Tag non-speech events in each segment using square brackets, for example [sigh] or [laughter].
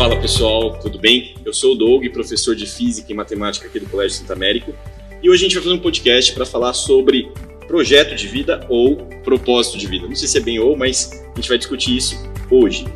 Fala pessoal, tudo bem? Eu sou o Doug, professor de Física e Matemática aqui do Colégio Santo Américo, e hoje a gente vai fazer um podcast para falar sobre projeto de vida ou propósito de vida. Não sei se é bem ou, mas a gente vai discutir isso hoje.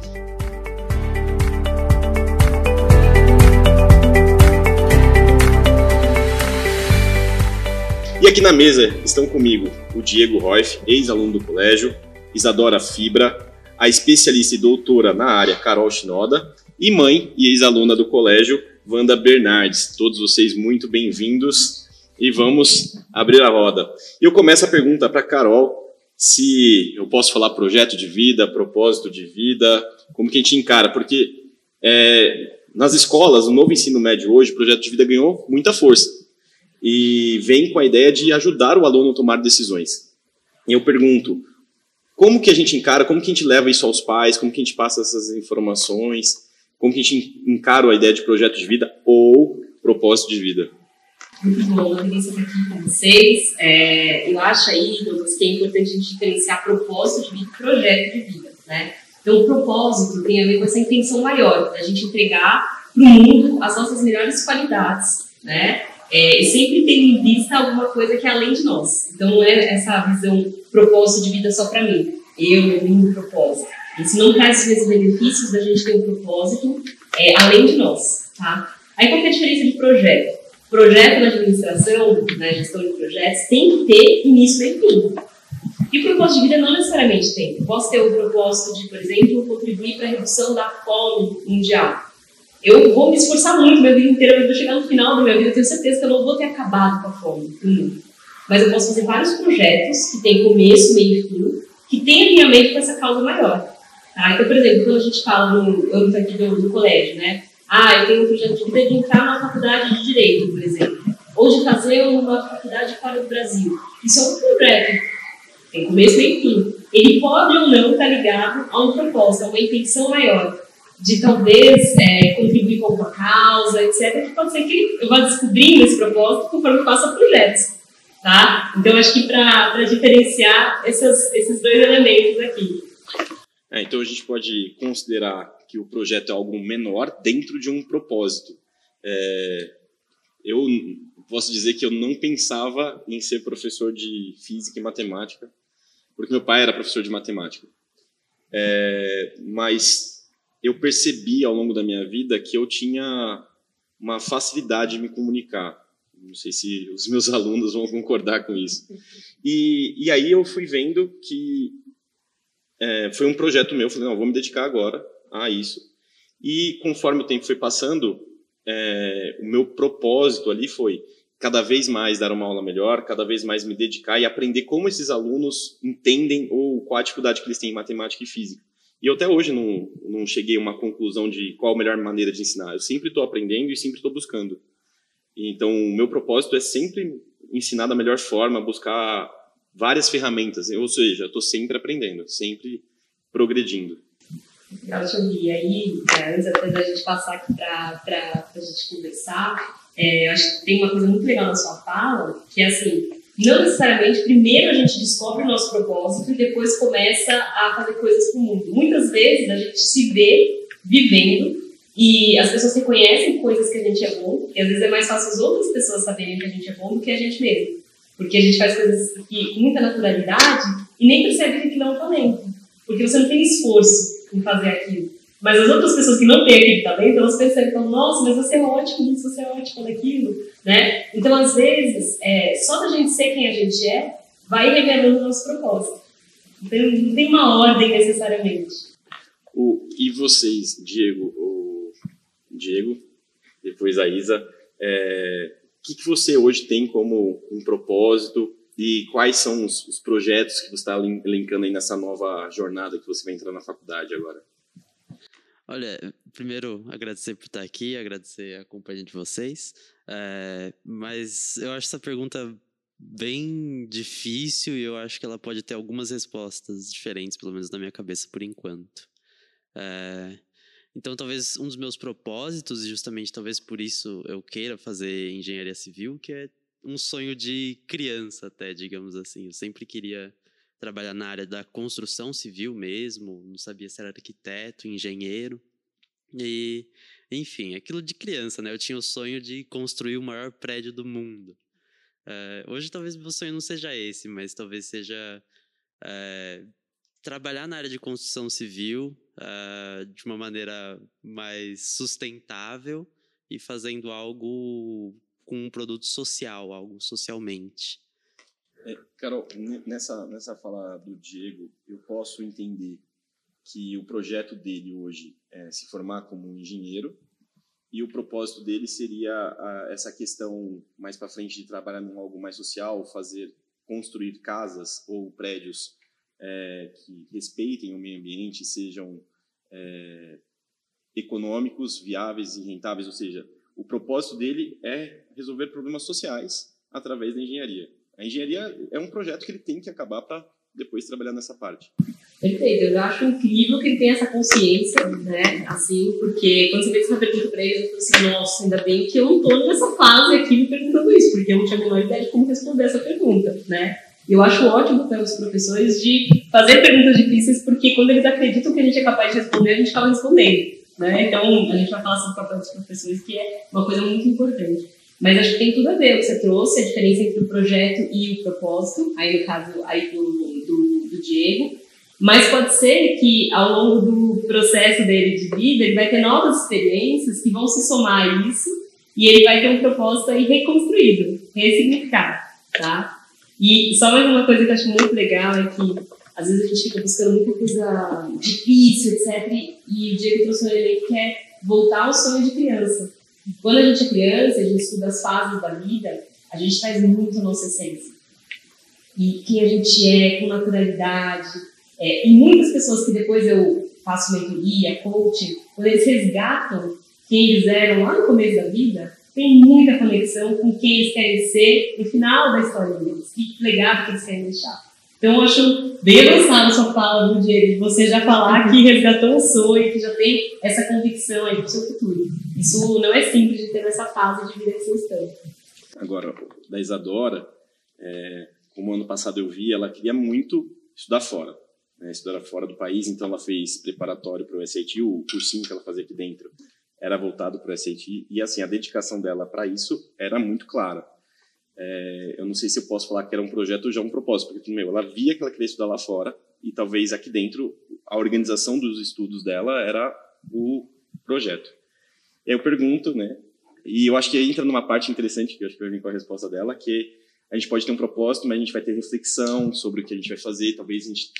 E aqui na mesa estão comigo o Diego Roif, ex-aluno do colégio, Isadora Fibra, a especialista e doutora na área Carol Shinoda e mãe e ex-aluna do colégio Wanda Bernardes. Todos vocês muito bem-vindos e vamos abrir a roda. Eu começo a pergunta para Carol se eu posso falar projeto de vida, propósito de vida, como que a gente encara, porque é, nas escolas, no novo ensino médio hoje, o projeto de vida ganhou muita força e vem com a ideia de ajudar o aluno a tomar decisões. E eu pergunto, como que a gente encara, como que a gente leva isso aos pais, como que a gente passa essas informações, como que a gente encara a ideia de projeto de vida ou propósito de vida? Muito bom, delícia estar aqui com vocês. É, eu acho aí, Douglas, que é importante a gente diferenciar propósito de vida e projeto de vida, né? Então, o propósito tem a ver com essa intenção maior, da gente entregar para o mundo as nossas melhores qualidades, né? É, e sempre tendo em vista alguma coisa que é além de nós. Então, não é essa visão propósito de vida só para mim. Eu, eu tenho um propósito. Isso não traz os benefícios da gente ter um propósito é, além de nós, tá? Aí, qual é a diferença de projeto? Projeto na administração, na gestão de projetos, tem que ter início, meio e fim. E o propósito de vida não necessariamente tem. Posso ter o propósito de, por exemplo, contribuir para a redução da fome mundial. Eu vou me esforçar muito minha vida inteira, mas vou chegar no final da minha vida, eu tenho certeza que eu não vou ter acabado com a fome no mundo. Mas eu posso fazer vários projetos que têm começo, meio e fim, que têm alinhamento com essa causa maior. Tá? Então, por exemplo, quando a gente fala no âmbito aqui do, do colégio, né? Ah, eu tenho um projeto de vida de entrar na faculdade de Direito, por exemplo. Ou de fazer uma faculdade fora do Brasil. Isso é um projeto. Tem começo, e fim. Ele pode ou não estar ligado a um propósito, a uma intenção maior de talvez é, contribuir com alguma causa, etc., que pode ser que eu vá descobrindo esse propósito conforme eu faça projetos. Tá? Então, acho que para diferenciar esses, esses dois elementos aqui. É, então, a gente pode considerar que o projeto é algo menor dentro de um propósito. É, eu posso dizer que eu não pensava em ser professor de física e matemática, porque meu pai era professor de matemática. É, mas eu percebi ao longo da minha vida que eu tinha uma facilidade de me comunicar. Não sei se os meus [laughs] alunos vão concordar com isso. E, e aí eu fui vendo que é, foi um projeto meu. Falei, não, vou me dedicar agora a isso. E conforme o tempo foi passando, é, o meu propósito ali foi cada vez mais dar uma aula melhor, cada vez mais me dedicar e aprender como esses alunos entendem ou qual a dificuldade que eles têm em matemática e física. E eu até hoje não, não cheguei a uma conclusão de qual a melhor maneira de ensinar. Eu sempre estou aprendendo e sempre estou buscando. Então, o meu propósito é sempre ensinar da melhor forma, buscar várias ferramentas. Ou seja, eu estou sempre aprendendo, sempre progredindo. Legal ouvir. E aí, é, antes até da gente passar aqui para a gente conversar, é, eu acho que tem uma coisa muito legal na sua fala, que é assim, não necessariamente primeiro a gente descobre o nosso propósito e depois começa a fazer coisas para o mundo. Muitas vezes a gente se vê vivendo e as pessoas reconhecem coisas que a gente é bom, e às vezes é mais fácil as outras pessoas saberem que a gente é bom do que a gente mesmo. Porque a gente faz coisas que, com muita naturalidade e nem percebe que aquilo é um talento. Porque você não tem esforço em fazer aquilo. Mas as outras pessoas que não têm aquele talento, elas percebem, então, nossa, mas você é ótimo nisso, você é ótimo naquilo, né? Então, às vezes, é, só da gente ser quem a gente é, vai revelando o nosso propósito. Então, não tem uma ordem necessariamente. O, e vocês, Diego, o Diego, depois a Isa, é, que, que você hoje tem como um propósito e quais são os, os projetos que você está elencando aí nessa nova jornada que você vai entrar na faculdade agora? Olha, primeiro agradecer por estar aqui, agradecer a companhia de vocês. É, mas eu acho essa pergunta bem difícil e eu acho que ela pode ter algumas respostas diferentes, pelo menos na minha cabeça por enquanto. É, então, talvez um dos meus propósitos, e justamente talvez por isso eu queira fazer engenharia civil, que é um sonho de criança, até, digamos assim. Eu sempre queria trabalhar na área da construção civil mesmo, não sabia se era arquiteto, engenheiro. E, enfim, aquilo de criança, né? Eu tinha o sonho de construir o maior prédio do mundo. Uh, hoje talvez meu sonho não seja esse, mas talvez seja uh, trabalhar na área de construção civil uh, de uma maneira mais sustentável e fazendo algo com um produto social, algo socialmente. É, Carol, nessa, nessa fala do Diego, eu posso entender que o projeto dele hoje é se formar como um engenheiro e o propósito dele seria a, essa questão mais para frente de trabalhar em algo mais social, fazer construir casas ou prédios é, que respeitem o meio ambiente, sejam é, econômicos, viáveis e rentáveis, ou seja, o propósito dele é resolver problemas sociais através da engenharia. A engenharia é um projeto que ele tem que acabar para depois trabalhar nessa parte. Perfeito, eu acho incrível que ele tenha essa consciência, né, assim, porque quando você fez essa pergunta para ele, eu falei assim, nossa, ainda bem que eu não estou nessa fase aqui me perguntando isso, porque eu não tinha a menor ideia de como responder essa pergunta, né. Eu acho ótimo pelos professores de fazer perguntas difíceis, porque quando eles acreditam que a gente é capaz de responder, a gente acaba respondendo, né. Então, a gente vai falar sobre o papel dos professores, que é uma coisa muito importante. Mas acho que tem tudo a ver o que você trouxe, a diferença entre o projeto e o propósito, aí no caso aí do, do, do Diego. Mas pode ser que ao longo do processo dele de vida, ele vai ter novas experiências que vão se somar a isso e ele vai ter um propósito aí reconstruído, ressignificado, tá? E só mais uma coisa que eu acho muito legal é que às vezes a gente fica buscando muita coisa difícil, etc. E o Diego trouxe um elemento que é voltar ao sonho de criança. Quando a gente é criança, a gente estuda as fases da vida, a gente faz muito nossa essência. E quem a gente é, com naturalidade. É, e muitas pessoas que depois eu faço mentoria, coaching, quando eles resgatam quem eles eram lá no começo da vida, tem muita conexão com quem eles querem ser no final da história deles, que legado que eles querem deixar. Então, eu acho bem avançado a sua fala, do Diego, você já falar que resgatou um sonho, que já tem essa convicção aí para o seu futuro. Isso não é simples de ter nessa fase de vida que vocês estão. Agora, da Isadora, é, como ano passado eu vi, ela queria muito estudar fora, né, estudar fora do país, então ela fez preparatório para o SAT, o cursinho que ela fazia aqui dentro era voltado para o SAT, e assim, a dedicação dela para isso era muito clara. É, eu não sei se eu posso falar que era um projeto ou já um propósito, porque meu, ela via que ela queria estudar lá fora e talvez aqui dentro a organização dos estudos dela era o projeto. Eu pergunto, né? E eu acho que entra numa parte interessante que eu acho que vai vir com a resposta dela, que a gente pode ter um propósito, mas a gente vai ter reflexão sobre o que a gente vai fazer, talvez a gente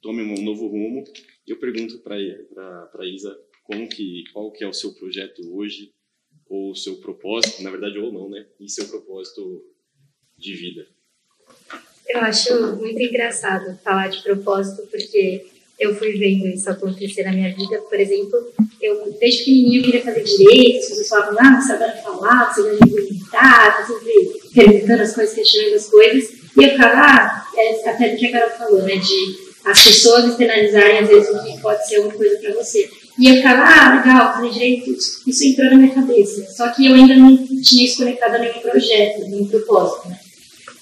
tome um novo rumo. Eu pergunto para para Isa como que qual que é o seu projeto hoje ou o seu propósito, na verdade ou não, né? E seu propósito de vida? Eu acho muito engraçado falar de propósito, porque eu fui vendo isso acontecer na minha vida. Por exemplo, eu desde pequenininho queria fazer direito, as pessoas falavam, ah, você adora falar, você gosta de argumentar, tá sempre perguntando as coisas, questionando as coisas. E eu ficava, ah, é, até do que a Carol falou, né, de as pessoas externalizarem às vezes o que pode ser uma coisa para você. Eu ficava, ah, legal, direito, isso entrou na minha cabeça. Só que eu ainda não tinha isso conectado a nenhum projeto, nenhum propósito, né?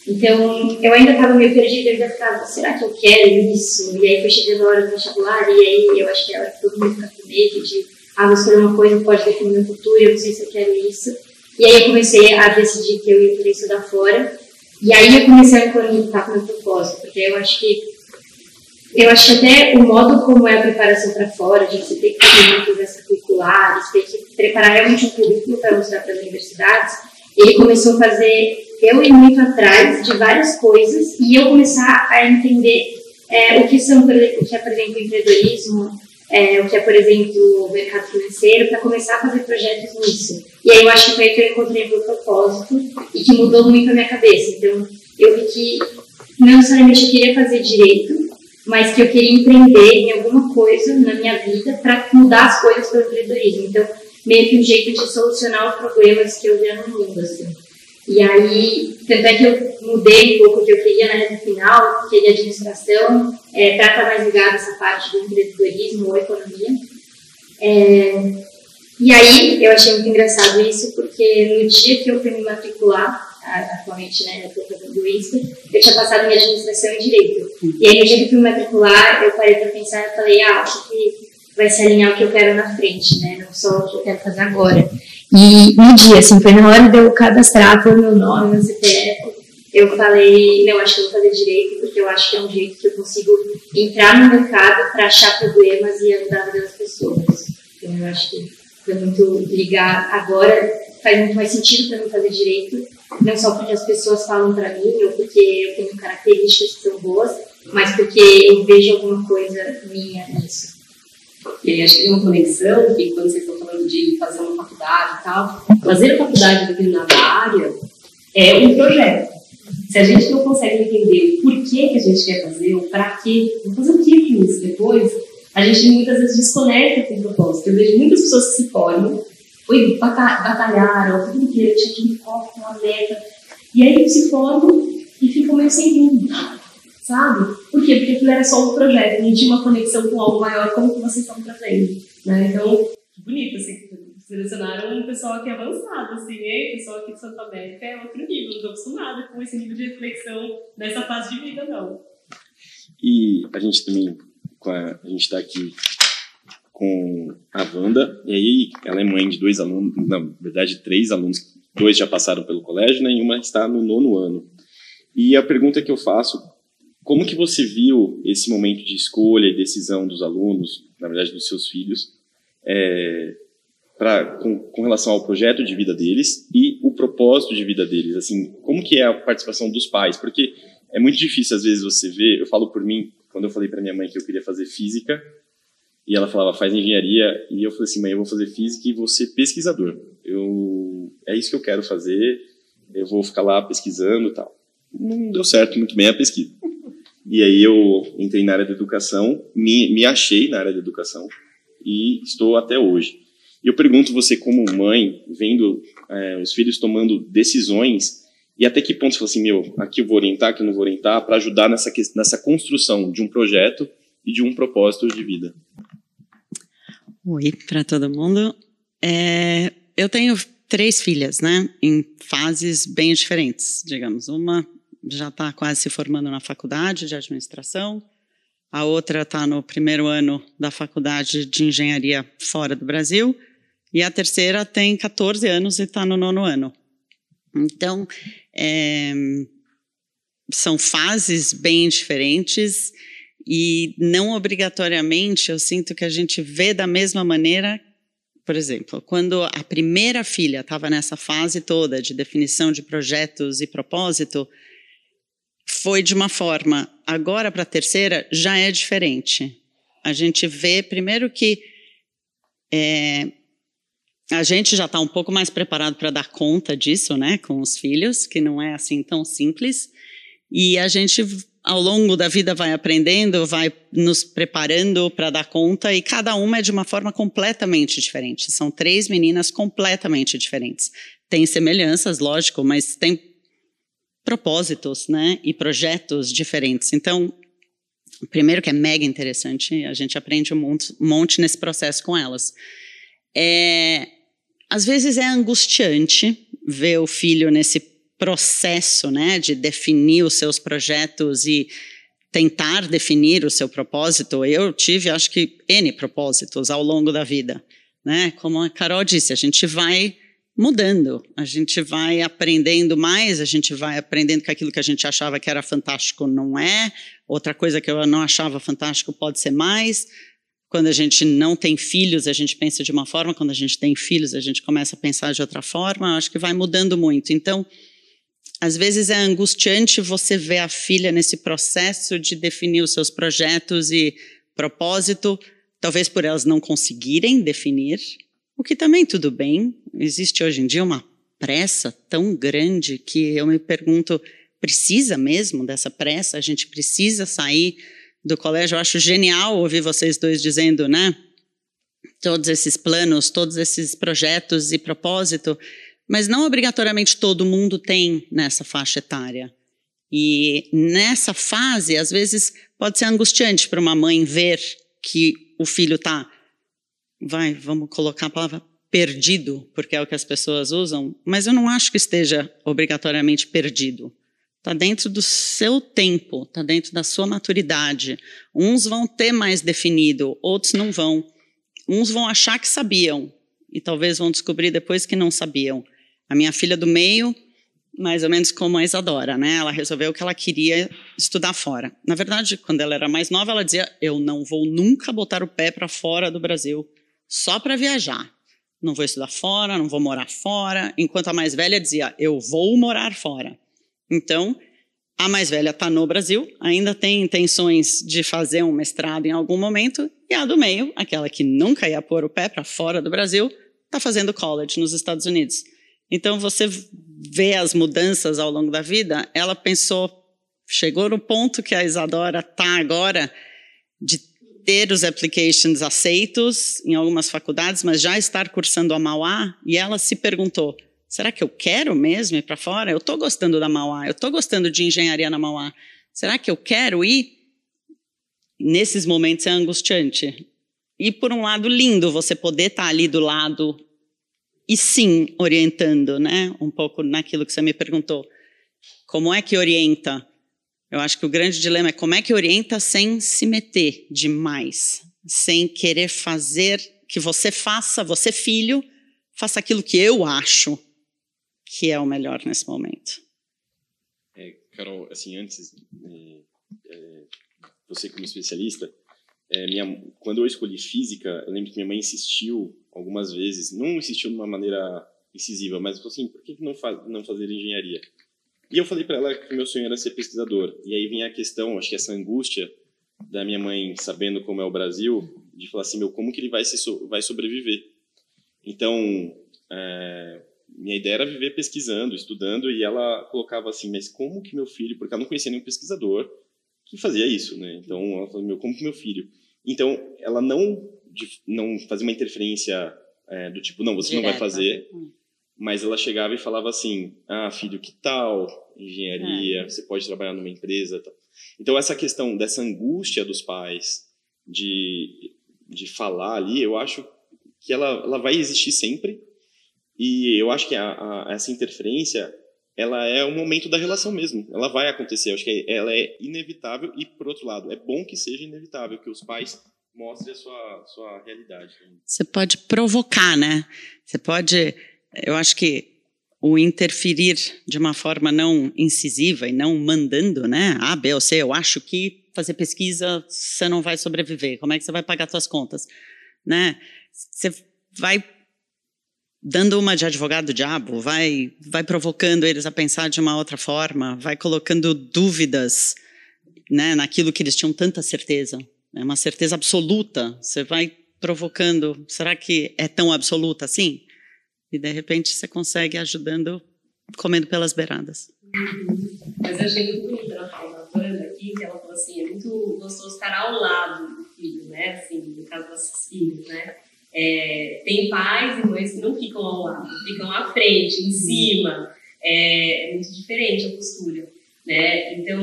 Então, eu ainda estava meio perdida, eu ainda ficava, será que eu quero isso? E aí foi chegando a hora do vestibular, e aí eu acho que ela todo mundo fica medo de, ah, vou escolher uma coisa que pode definir meu futuro, eu não sei se eu quero isso. E aí eu comecei a decidir que eu ia querer estudar fora, e aí eu comecei a me conectar com o meu propósito, porque eu acho que, eu acho que até o modo como é a preparação para fora, de você ter que fazer muitas extracurriculares, ter que preparar realmente um currículo para mostrar para as universidades, ele começou a fazer eu ir muito atrás de várias coisas e eu começar a entender é, o que são, o que é, por exemplo, empreendedorismo, é, o que é, por exemplo, o mercado financeiro, para começar a fazer projetos nisso. E aí eu acho que foi que eu encontrei meu propósito e que mudou muito a minha cabeça. Então, eu vi que não necessariamente eu queria fazer direito, mas que eu queria empreender em alguma coisa na minha vida para mudar as coisas para o empreendedorismo. Então, meio que um jeito de solucionar os problemas que eu via no mundo, assim. E aí, tanto é que eu mudei um pouco o que eu queria na reta final, queria administração, é, para estar mais ligado essa parte do empreendedorismo ou economia. É, e aí, eu achei muito engraçado isso, porque no dia que eu fui me matricular, atualmente, né, eu estou fazendo isso, eu tinha passado em administração e direito. E aí, no dia que fui matricular, eu parei para pensar e falei, ah, acho que vai se alinhar ao que eu quero na frente, né? Não só o que eu quero fazer agora. E no dia, assim, foi na hora de eu cadastrar o meu nome, meu CPF, eu falei, não, acho que eu vou fazer direito, porque eu acho que é um jeito que eu consigo entrar no mercado para achar problemas e ajudar as pessoas. Então, eu acho que foi muito ligar agora, faz muito mais sentido para mim fazer direito, não só porque as pessoas falam para mim, ou porque eu tenho características que são boas, mas porque eu vejo alguma coisa minha nisso. E acho que tem uma conexão, que quando vocês estão falando de fazer uma faculdade e tal, fazer a faculdade determinada área é um projeto. Se a gente não consegue entender o porquê que a gente quer fazer, ou para quê, vou fazer o que com isso depois, a gente muitas vezes desconecta com o propósito. Eu vejo muitas pessoas que se formam, foi, batalharam, tudo inteiro, tinha aquele foco, uma meta, e aí se formam e ficam meio sem rumo, sabe? Por quê? Porque aquilo era só um projeto, não tinha uma conexão com algo maior como que vocês estão trazendo, né? Então, que bonito, assim, selecionaram um pessoal aqui avançado, assim, hein? pessoal aqui de Santa América é outro nível, não estou acostumada com esse nível de reflexão nessa fase de vida, não. E a gente também, a gente está aqui com a Wanda, e aí ela é mãe de dois alunos, na verdade três alunos, dois já passaram pelo colégio, né, e uma está no nono ano. E a pergunta que eu faço, como que você viu esse momento de escolha e decisão dos alunos, na verdade dos seus filhos, é, pra, com, com, relação ao projeto de vida deles e o propósito de vida deles. Assim, como que é a participação dos pais? Porque é muito difícil às vezes você ver. Eu falo por mim quando eu falei para minha mãe que eu queria fazer física e ela falava faz engenharia e eu falei assim mãe eu vou fazer física e vou ser pesquisador. Eu é isso que eu quero fazer. Eu vou ficar lá pesquisando tal. Não deu certo muito bem a pesquisa. E aí eu entrei na área da educação, me, me achei na área da educação e estou até hoje. E eu pergunto você, como mãe, vendo é, os filhos tomando decisões, e até que ponto você fala assim, meu, aqui eu vou orientar, aqui eu não vou orientar, para ajudar nessa, nessa construção de um projeto e de um propósito de vida? Oi para todo mundo. É, eu tenho três filhas, né, em fases bem diferentes, digamos. Uma já está quase se formando na faculdade de administração, a outra está no primeiro ano da faculdade de engenharia fora do Brasil, e a terceira tem 14 anos e está no nono ano. Então, é, são fases bem diferentes e não obrigatoriamente eu sinto que a gente vê da mesma maneira. Por exemplo, quando a primeira filha estava nessa fase toda de definição de projetos e propósito, foi de uma forma. Agora, para a terceira, já é diferente. A gente vê, primeiro, que é, a gente já está um pouco mais preparado para dar conta disso, né, com os filhos, que não é assim tão simples. E a gente, ao longo da vida, vai aprendendo, vai nos preparando para dar conta, e cada uma é de uma forma completamente diferente. São três meninas completamente diferentes. Tem semelhanças, lógico, mas tem propósitos, né, e projetos diferentes. Então, primeiro que é mega interessante, a gente aprende um monte, um monte nesse processo com elas. É, às vezes é angustiante ver o filho nesse processo, né, de definir os seus projetos e tentar definir o seu propósito. Eu tive, acho que, N propósitos ao longo da vida, né? Como a Carol disse, a gente vai mudando, a gente vai aprendendo mais, a gente vai aprendendo que aquilo que a gente achava que era fantástico não é, outra coisa que eu não achava fantástico pode ser mais. Quando a gente não tem filhos, a gente pensa de uma forma, quando a gente tem filhos, a gente começa a pensar de outra forma. Acho que vai mudando muito. Então, às vezes é angustiante você ver a filha nesse processo de definir os seus projetos e propósito, talvez por elas não conseguirem definir, o que também tudo bem. Existe hoje em dia uma pressa tão grande que eu me pergunto, precisa mesmo dessa pressa? A gente precisa sair do colégio. Eu acho genial ouvir vocês dois dizendo, né? Todos esses planos, todos esses projetos e propósito, mas não obrigatoriamente todo mundo tem nessa faixa etária. E nessa fase, às vezes, pode ser angustiante para uma mãe ver que o filho está, vai, vamos colocar a palavra perdido, porque é o que as pessoas usam, mas eu não acho que esteja obrigatoriamente perdido. Está dentro do seu tempo, está dentro da sua maturidade. Uns vão ter mais definido, outros não vão. uns vão achar que sabiam e talvez vão descobrir depois que não sabiam. A minha filha do meio, mais ou menos como a Isadora, né? Ela resolveu que ela queria estudar fora. Na verdade, quando ela era mais nova, ela dizia: "Eu não vou nunca botar o pé para fora do Brasil, só para viajar. Não vou estudar fora, não vou morar fora". Enquanto a mais velha dizia: "Eu vou morar fora". Então, a mais velha está no Brasil, ainda tem intenções de fazer um mestrado em algum momento, e a do meio, aquela que nunca ia pôr o pé para fora do Brasil, está fazendo college nos Estados Unidos. Então você vê as mudanças ao longo da vida. Ela pensou, chegou no ponto que a Isadora está agora de ter os applications aceitos em algumas faculdades, mas já estar cursando a Mauá, e ela se perguntou: será que eu quero mesmo ir para fora? Eu estou gostando da Mauá, eu estou gostando de engenharia na Mauá. Será que eu quero ir? Nesses momentos é angustiante. E por um lado, lindo você poder estar tá ali do lado e sim orientando, né? Um pouco naquilo que você me perguntou. Como é que orienta? Eu acho que o grande dilema é como é que orienta sem se meter demais, sem querer fazer que você faça, você filho, faça aquilo que eu acho que é o melhor nesse momento. É, Carol, assim, antes, é, é, você como especialista, é, minha, quando eu escolhi física, eu lembro que minha mãe insistiu algumas vezes, não insistiu de uma maneira incisiva, mas falou assim, por que não, faz, não fazer engenharia? E eu falei para ela que meu sonho era ser pesquisador. E aí vinha a questão, acho que essa angústia da minha mãe, sabendo como é o Brasil, de falar assim, meu, como que ele vai, se, vai sobreviver? Então, é, minha ideia era viver pesquisando, estudando, e ela colocava assim, mas como que meu filho, porque ela não conhecia nenhum pesquisador que fazia isso, né? Então, ela falou, meu, como que meu filho? Então, ela não, não fazia uma interferência é, do tipo, não, você não vai fazer, hum. mas ela chegava e falava assim, ah, filho, que tal engenharia? É. Você pode trabalhar numa empresa, tal. Então, essa questão dessa angústia dos pais de, de falar ali, eu acho que ela, ela vai existir sempre, e eu acho que a, a, essa interferência, ela é o momento da relação mesmo. Ela vai acontecer. Eu acho que ela é inevitável e, por outro lado, é bom que seja inevitável, que os pais mostrem a sua, sua realidade. Você pode provocar, né? Você pode... Eu acho que o interferir de uma forma não incisiva e não mandando, né? A, B ou C, eu acho que fazer pesquisa você não vai sobreviver. Como é que você vai pagar suas contas? Né? Você vai dando uma de advogado diabo, vai, vai provocando eles a pensar de uma outra forma, vai colocando dúvidas né, naquilo que eles tinham tanta certeza, é uma certeza absoluta. Você vai provocando, será que é tão absoluta assim? E de repente você consegue ajudando, comendo pelas beiradas. Mas eu achei muito bonita ela fala da Wanda aqui, que ela falou assim, é muito gostoso estar ao lado do filho, né? Assim, no caso das filhos, né? É, tem pais e mães que não ficam ao lado, ficam à frente, em cima. É, é muito diferente a postura. Né? Então,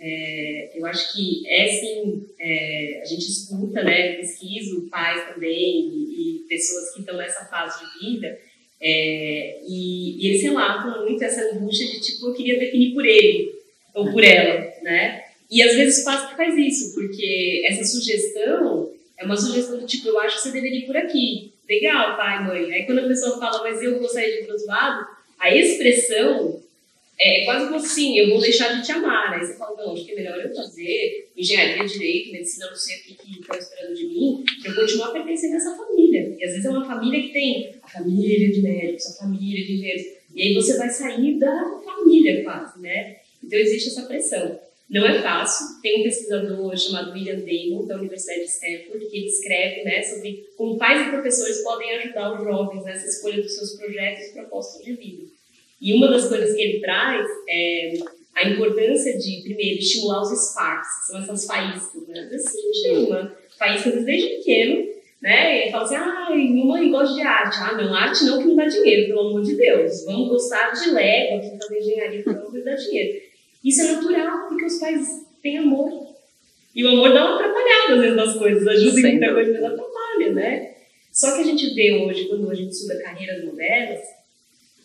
é, eu acho que é sim, é, a gente escuta, né, pesquisa, pais também e, e, pessoas que estão nessa fase de vida, é, e, e, eles relatam muito essa angústia de tipo, eu queria definir por ele ou por ela, né? E às vezes o pai faz isso, porque essa sugestão é uma sugestão do tipo, eu acho que você deveria ir por aqui. Legal, pai, mãe. Aí quando a pessoa fala, mas eu gostaria de ir para outro lado, a expressão é quase como assim, eu vou deixar de te amar. Aí você fala, não, acho que é melhor eu fazer engenharia, direito, medicina, não sei o que estão esperando de mim, para eu continuar pertencendo a essa família. E às vezes é uma família que tem a família de médicos, a família de engenheiros. E aí você vai sair da família quase, né? Então existe essa pressão. Não é fácil. Tem um pesquisador chamado William Damon, da Universidade de Stanford, que escreve né, sobre como pais e professores podem ajudar os jovens nessa escolha dos seus projetos e propostas de vida. E uma das coisas que ele traz é a importância de, primeiro, estimular os sparks, que são essas faíscas, né? Assim, chama. Faíscas desde pequeno, né? Ele fala assim, ah, minha mãe gosta de arte. Ah, não, arte não que não dá dinheiro, pelo amor de Deus. Vamos gostar de Lego, aqui fazer engenharia, pelo amor de dá dinheiro. Isso é natural, porque os pais têm amor. E o amor dá uma atrapalhada às vezes nas coisas, ajuda em muita coisa, mas atrapalha, né? Só que a gente vê hoje, quando a gente estuda carreiras modernas,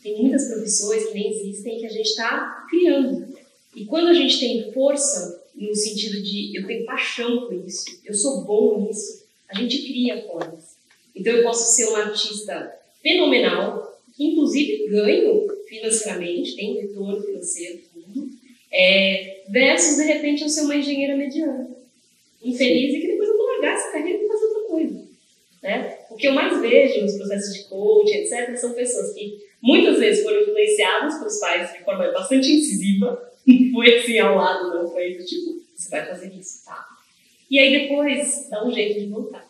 tem muitas profissões que nem existem que a gente está criando. E quando a gente tem força, no sentido de eu tenho paixão por isso, eu sou bom nisso, a gente cria formas. Então eu posso ser uma artista fenomenal, que inclusive ganho financeiramente, tem um retorno financeiro, tudo, é, versus de repente eu ser uma engenheira mediana, infeliz e que depois eu vou largar essa carreira e fazer outra coisa. Né? O que eu mais vejo nos processos de coaching, etc., são pessoas que muitas vezes foram influenciadas pelos pais de forma bastante incisiva, [laughs] não foi assim ao lado, não foi do tipo, você vai fazer isso, tá? E aí depois dá um jeito de voltar.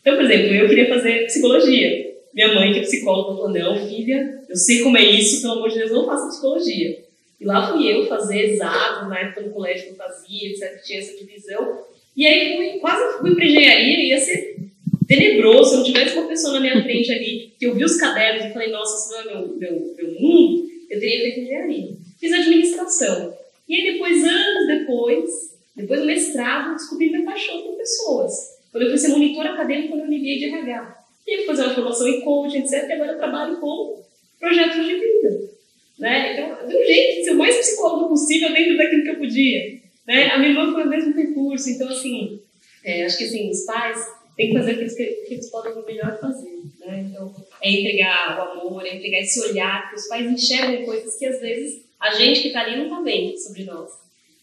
Então, por exemplo, eu queria fazer psicologia. Minha mãe, que é psicóloga, falou: não, filha, eu sei como é isso, pelo amor de Deus, não faça psicologia. E lá fui eu fazer exato, na época no colégio que eu fazia, etc., tinha essa divisão. E aí fui, quase fui para engenharia, ia ser tenebroso. Se eu não tivesse uma pessoa na minha frente ali, que eu vi os cadernos e falei, nossa, isso não é meu, meu, meu mundo, eu teria feito engenharia. Fiz administração. E aí depois, anos depois, depois do mestrado, descobri minha paixão por pessoas. Quando eu fui ser monitora acadêmica no MBA de RH. E fui fazer uma formação em coaching, etc. E agora eu trabalho com projetos de vida. Né? Então, de um jeito ser o mais psicólogo possível dentro daquilo que eu podia. Né? A minha irmã foi o mesmo percurso. Então, assim, é, acho que assim, os pais têm que fazer aquilo que, que eles podem melhor fazer. Né? Então, é entregar o amor, é entregar esse olhar, que os pais enxergam coisas que às vezes a gente que está ali não está vendo sobre nós.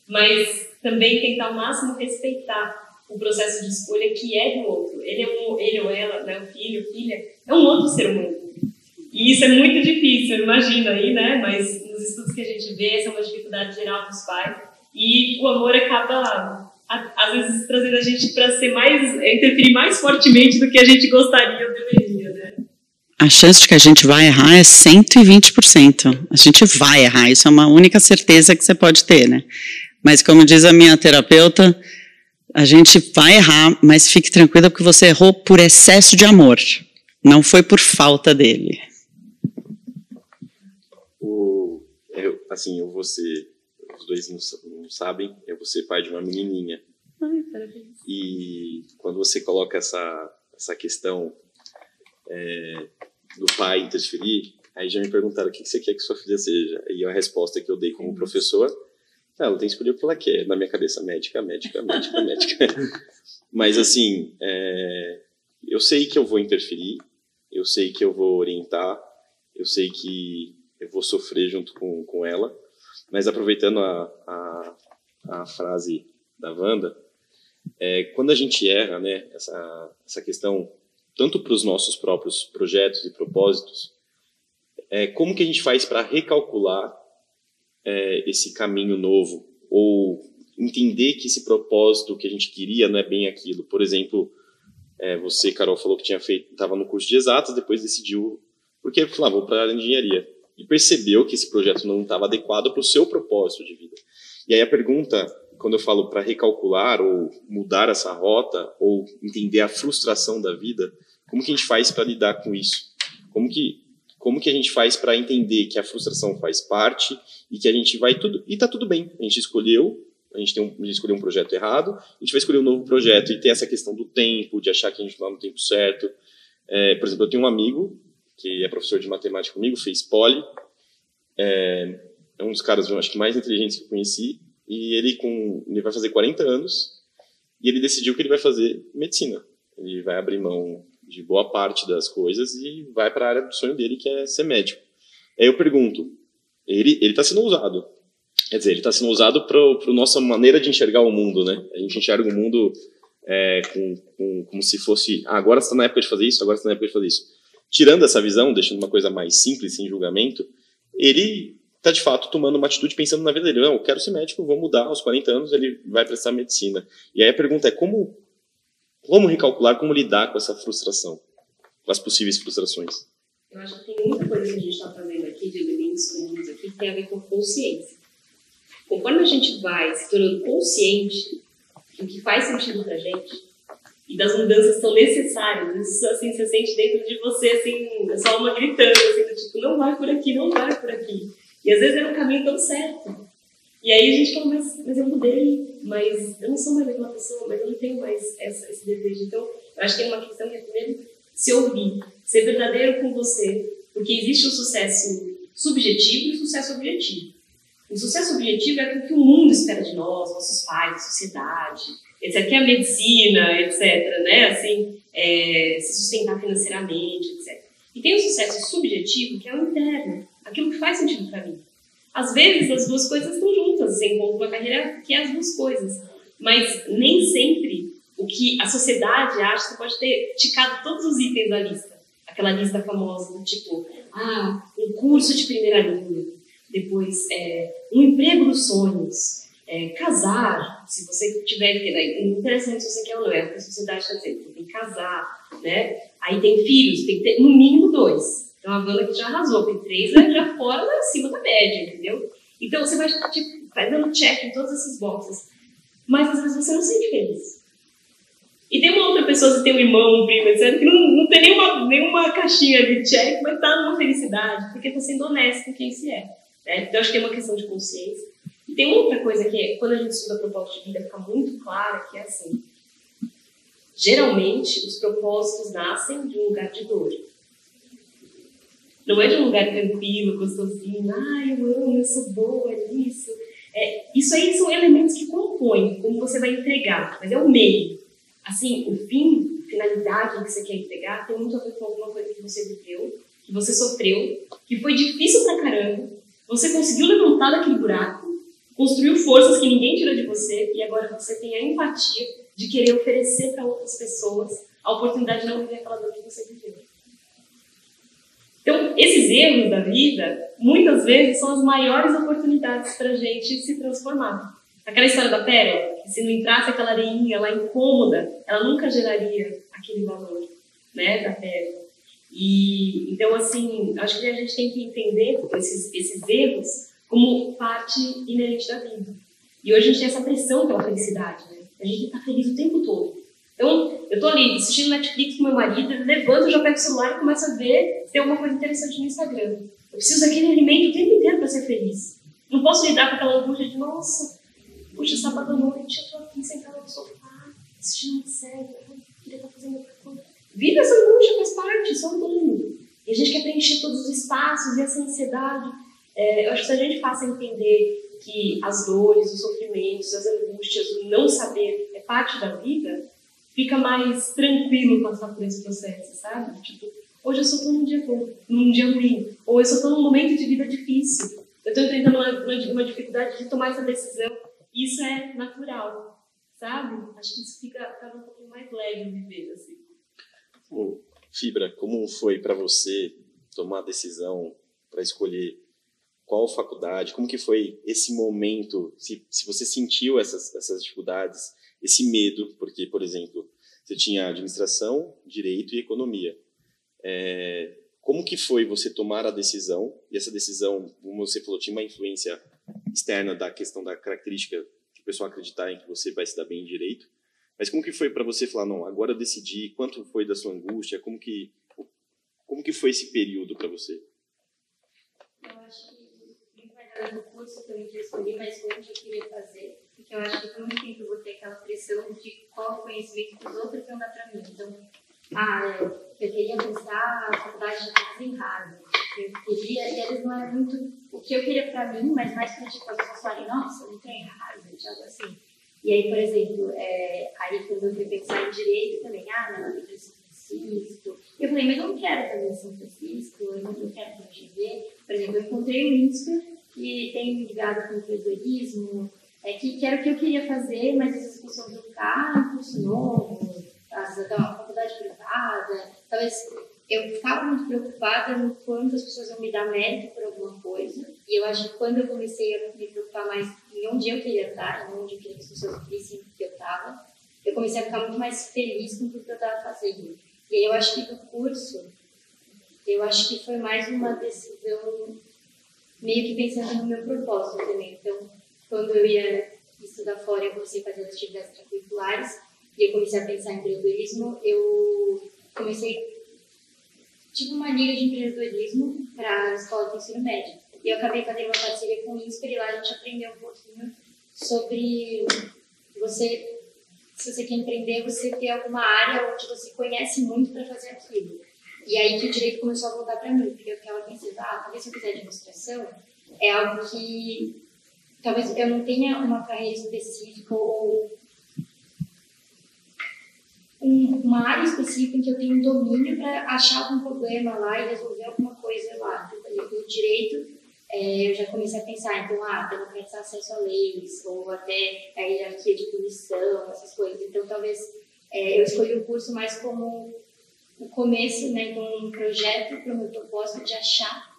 Mas também tentar ao máximo respeitar o processo de escolha que é do outro. Ele, é um, ele ou ela, né, o filho, filha, é um outro ser humano. E isso é muito difícil, eu imagino aí, né? Mas nos estudos que a gente vê, essa é uma dificuldade geral dos pais. E o amor acaba, às vezes, trazendo a gente para ser mais, interferir mais fortemente do que a gente gostaria ou deveria, né? A chance de que a gente vai errar é 120%. A gente vai errar, isso é uma única certeza que você pode ter, né? Mas como diz a minha terapeuta, a gente vai errar, mas fique tranquila porque você errou por excesso de amor, não foi por falta dele. O, eu, assim, eu vou ser, os dois não, não sabem, eu vou ser pai de uma menininha. Ai, parabéns. E quando você coloca essa, essa questão é, do pai interferir, aí já me perguntaram o que você quer que sua filha seja. E a resposta que eu dei como professor ela tem que escolher o que ela quer. Na minha cabeça, médica, médica, médica, médica. [laughs] Mas, assim, é, eu sei que eu vou interferir, eu sei que eu vou orientar, eu sei que eu vou sofrer junto com, com ela. Mas, aproveitando a, a, a frase da Wanda, é, quando a gente erra, né, essa, essa questão, tanto para os nossos próprios projetos e propósitos, é, como que a gente faz para recalcular é, esse caminho novo ou entender que esse propósito que a gente queria não é bem aquilo. Por exemplo, é, você, Carol, falou que tinha feito, estava no curso de exatas, depois decidiu porque falou, ah, vou para a engenharia e percebeu que esse projeto não estava adequado para o seu propósito de vida. E aí a pergunta, quando eu falo para recalcular ou mudar essa rota ou entender a frustração da vida, como que a gente faz para lidar com isso? Como que como que a gente faz para entender que a frustração faz parte e que a gente vai tudo e tá tudo bem. A gente escolheu, a gente tem um, a gente escolheu um projeto errado, a gente vai escolher um novo projeto e tem essa questão do tempo, de achar que a gente está no tempo certo. É, por exemplo, eu tenho um amigo que é professor de matemática comigo, fez poli, é, é um dos caras, eu acho que mais inteligentes que eu conheci, e ele com ele vai fazer 40 anos e ele decidiu que ele vai fazer medicina. Ele vai abrir mão de boa parte das coisas e vai para a área do sonho dele, que é ser médico. Aí eu pergunto, ele está sendo usado, quer dizer, ele está sendo usado para a nossa maneira de enxergar o mundo, né? A gente enxerga o mundo é, com, com, como se fosse, ah, agora está na época de fazer isso, agora está na época de fazer isso. Tirando essa visão, deixando uma coisa mais simples, sem julgamento, ele está de fato tomando uma atitude pensando na vida dele. Não, eu quero ser médico, vou mudar aos 40 anos, ele vai prestar medicina. E aí a pergunta é como como recalcular, como lidar com essa frustração, com as possíveis frustrações? Eu acho que tem muita coisa que a gente está fazendo aqui, de elementos comuns aqui, que tem a ver com consciência. Conforme a gente vai se tornando consciente do que faz sentido pra gente e das mudanças são necessárias, isso assim, você sente dentro de você, assim, é só uma gritando, assim, tipo, não vai por aqui, não vai por aqui. E às vezes é um caminho tão certo. E aí a gente fala, mas, mas eu mudei, mas eu não sou mais aquela pessoa, mas eu não tenho mais essa, esse desejo. Então, eu acho que tem uma questão que é primeiro se ouvir, ser verdadeiro com você, porque existe o sucesso subjetivo e o sucesso objetivo. O sucesso objetivo é aquilo que o mundo espera de nós, nossos pais, a sociedade, etc., que é a medicina, etc., né? Assim, é, se sustentar financeiramente, etc. E tem o sucesso subjetivo, que é o interno, aquilo que faz sentido para mim. Às vezes as duas coisas estão juntas, você encontra uma carreira que é as duas coisas, mas nem sempre o que a sociedade acha, você pode ter ticado todos os itens da lista. Aquela lista famosa tipo, ah, um curso de primeira língua, depois é, um emprego dos sonhos, é, casar, se você tiver, não interessa se você quer ou não, é o que a sociedade está dizendo, você tem que casar, né? Aí tem filhos, tem que ter no mínimo dois. Então a Wanda que já arrasou, tem três é já fora, acima da média, entendeu? Então você vai, tipo, vai dando check em todos esses boxes. Mas às vezes você não se sente feliz. E tem uma outra pessoa, você tem um irmão, um primo, etc., que não, não tem nenhuma, nenhuma caixinha de check, mas está numa felicidade, porque está sendo honesto com quem se é. Né? Então acho que é uma questão de consciência. Tem outra coisa que, é, quando a gente estuda propósito de vida, fica muito clara, que é assim, geralmente os propósitos nascem de um lugar de dor. Não é de um lugar tranquilo, gostosinho, ah, eu amo, eu sou boa nisso. É, isso aí são elementos que compõem como você vai entregar, mas é o meio. Assim, o fim, a finalidade que você quer entregar tem muito a ver com alguma coisa que você viveu, que você sofreu, que foi difícil pra caramba, você conseguiu levantar daquele buraco, construiu forças que ninguém tirou de você e agora você tem a empatia de querer oferecer para outras pessoas a oportunidade de não viver aquela dor que você viveu. Então, esses erros da vida, muitas vezes, são as maiores oportunidades para a gente se transformar. Aquela história da pérola, que se não entrasse aquela areinha lá incômoda, ela nunca geraria aquele valor né, da pérola. E, então, assim, acho que a gente tem que entender esses, esses erros como parte inerente da vida. E hoje a gente tem essa pressão pela felicidade, né? A gente está feliz o tempo todo. Então, eu tô ali assistindo Netflix com meu marido, levanto, já pego o celular e começo a ver se tem alguma coisa interessante no Instagram. Eu preciso daquele alimento o tempo inteiro para ser feliz. Não posso lidar com aquela angústia de, nossa, puxa, sábado à noite eu tô aqui sentada no sofá, assistindo uma série, eu queria estar fazendo outra coisa. Viva essa angústia, faz parte, só mundo. E a gente quer preencher todos os espaços e essa ansiedade. É, eu acho que se a gente faça entender que as dores, os sofrimentos, as angústias, o não saber é parte da vida, fica mais tranquilo passar por esse processo, sabe? Tipo, hoje eu só tô num dia bom, num dia ruim, ou eu só tô num momento de vida difícil. Eu tô enfrentando uma, uma, uma dificuldade de tomar essa decisão. Isso é natural, sabe? Acho que isso fica, fica um pouquinho mais leve viver, assim. Bom, Fibra, como foi para você tomar a decisão para escolher qual faculdade? Como que foi esse momento? Se, se você sentiu essas, essas dificuldades, esse medo, porque, por exemplo, você tinha administração, direito e economia. É, como que foi você tomar a decisão, e essa decisão, como você falou, tinha uma influência externa da questão da característica que o pessoal acreditar em que você vai se dar bem em direito, mas como que foi para você falar, não, agora eu decidi, quanto foi da sua angústia, como que, como que foi esse período para você? Eu acho no curso que eu escolhi, mas onde eu queria fazer porque eu acho que por muito tempo eu vou ter aquela pressão de qual conhecimento que os outros vão dar para mim. Então, ah, eu queria buscar a faculdade de fazer em Harvard. Eu queria, e eles não é muito o que eu queria para mim, mas mais para tipo, as pessoas falarem, nossa, não tenho em Harvard, algo assim. E aí, por exemplo, é, aí quando eu fui pensar em direito também, ah, não, eu quero São Francisco. Eu falei, mas eu não quero fazer São Francisco, eu não quero fazer Por exemplo, eu encontrei o INSPER, que tem ligado com o empreendedorismo, é que, que era o que eu queria fazer, mas as pessoas vão ficar, um curso novo, da faculdade privada, talvez eu ficava muito preocupada no quanto as pessoas vão me dar mérito por alguma coisa, e eu acho que quando eu comecei a me preocupar mais em onde eu queria estar, em onde eu queria que as pessoas vissem que eu estava, eu comecei a ficar muito mais feliz com o que eu estava fazendo. E aí eu acho que no curso, eu acho que foi mais uma decisão meio que pensando no meu propósito também. Então, quando eu ia estudar fora, eu comecei a fazer as atividades extracurriculares e eu comecei a pensar em empreendedorismo. Eu comecei, tive uma liga de empreendedorismo para a escola de ensino médio. E eu acabei fazendo uma parceria com o INSPER e lá a gente aprendeu um pouquinho sobre você, se você quer empreender, você ter alguma área onde você conhece muito para fazer aquilo. E aí que o direito começou a voltar para mim, porque eu ficava pensando, ah, talvez se eu quiser administração, é algo que talvez eu não tenha uma carreira específica ou um, uma área específica em que eu tenho um domínio para achar algum problema lá e resolver alguma coisa lá. Então, por exemplo, no direito, é, eu já comecei a pensar, então, ah, democratizar acesso a leis, ou até a hierarquia de punição, essas coisas. Então, talvez é, eu escolhi o curso mais como o começo, né, então, um projeto para o meu propósito de achar,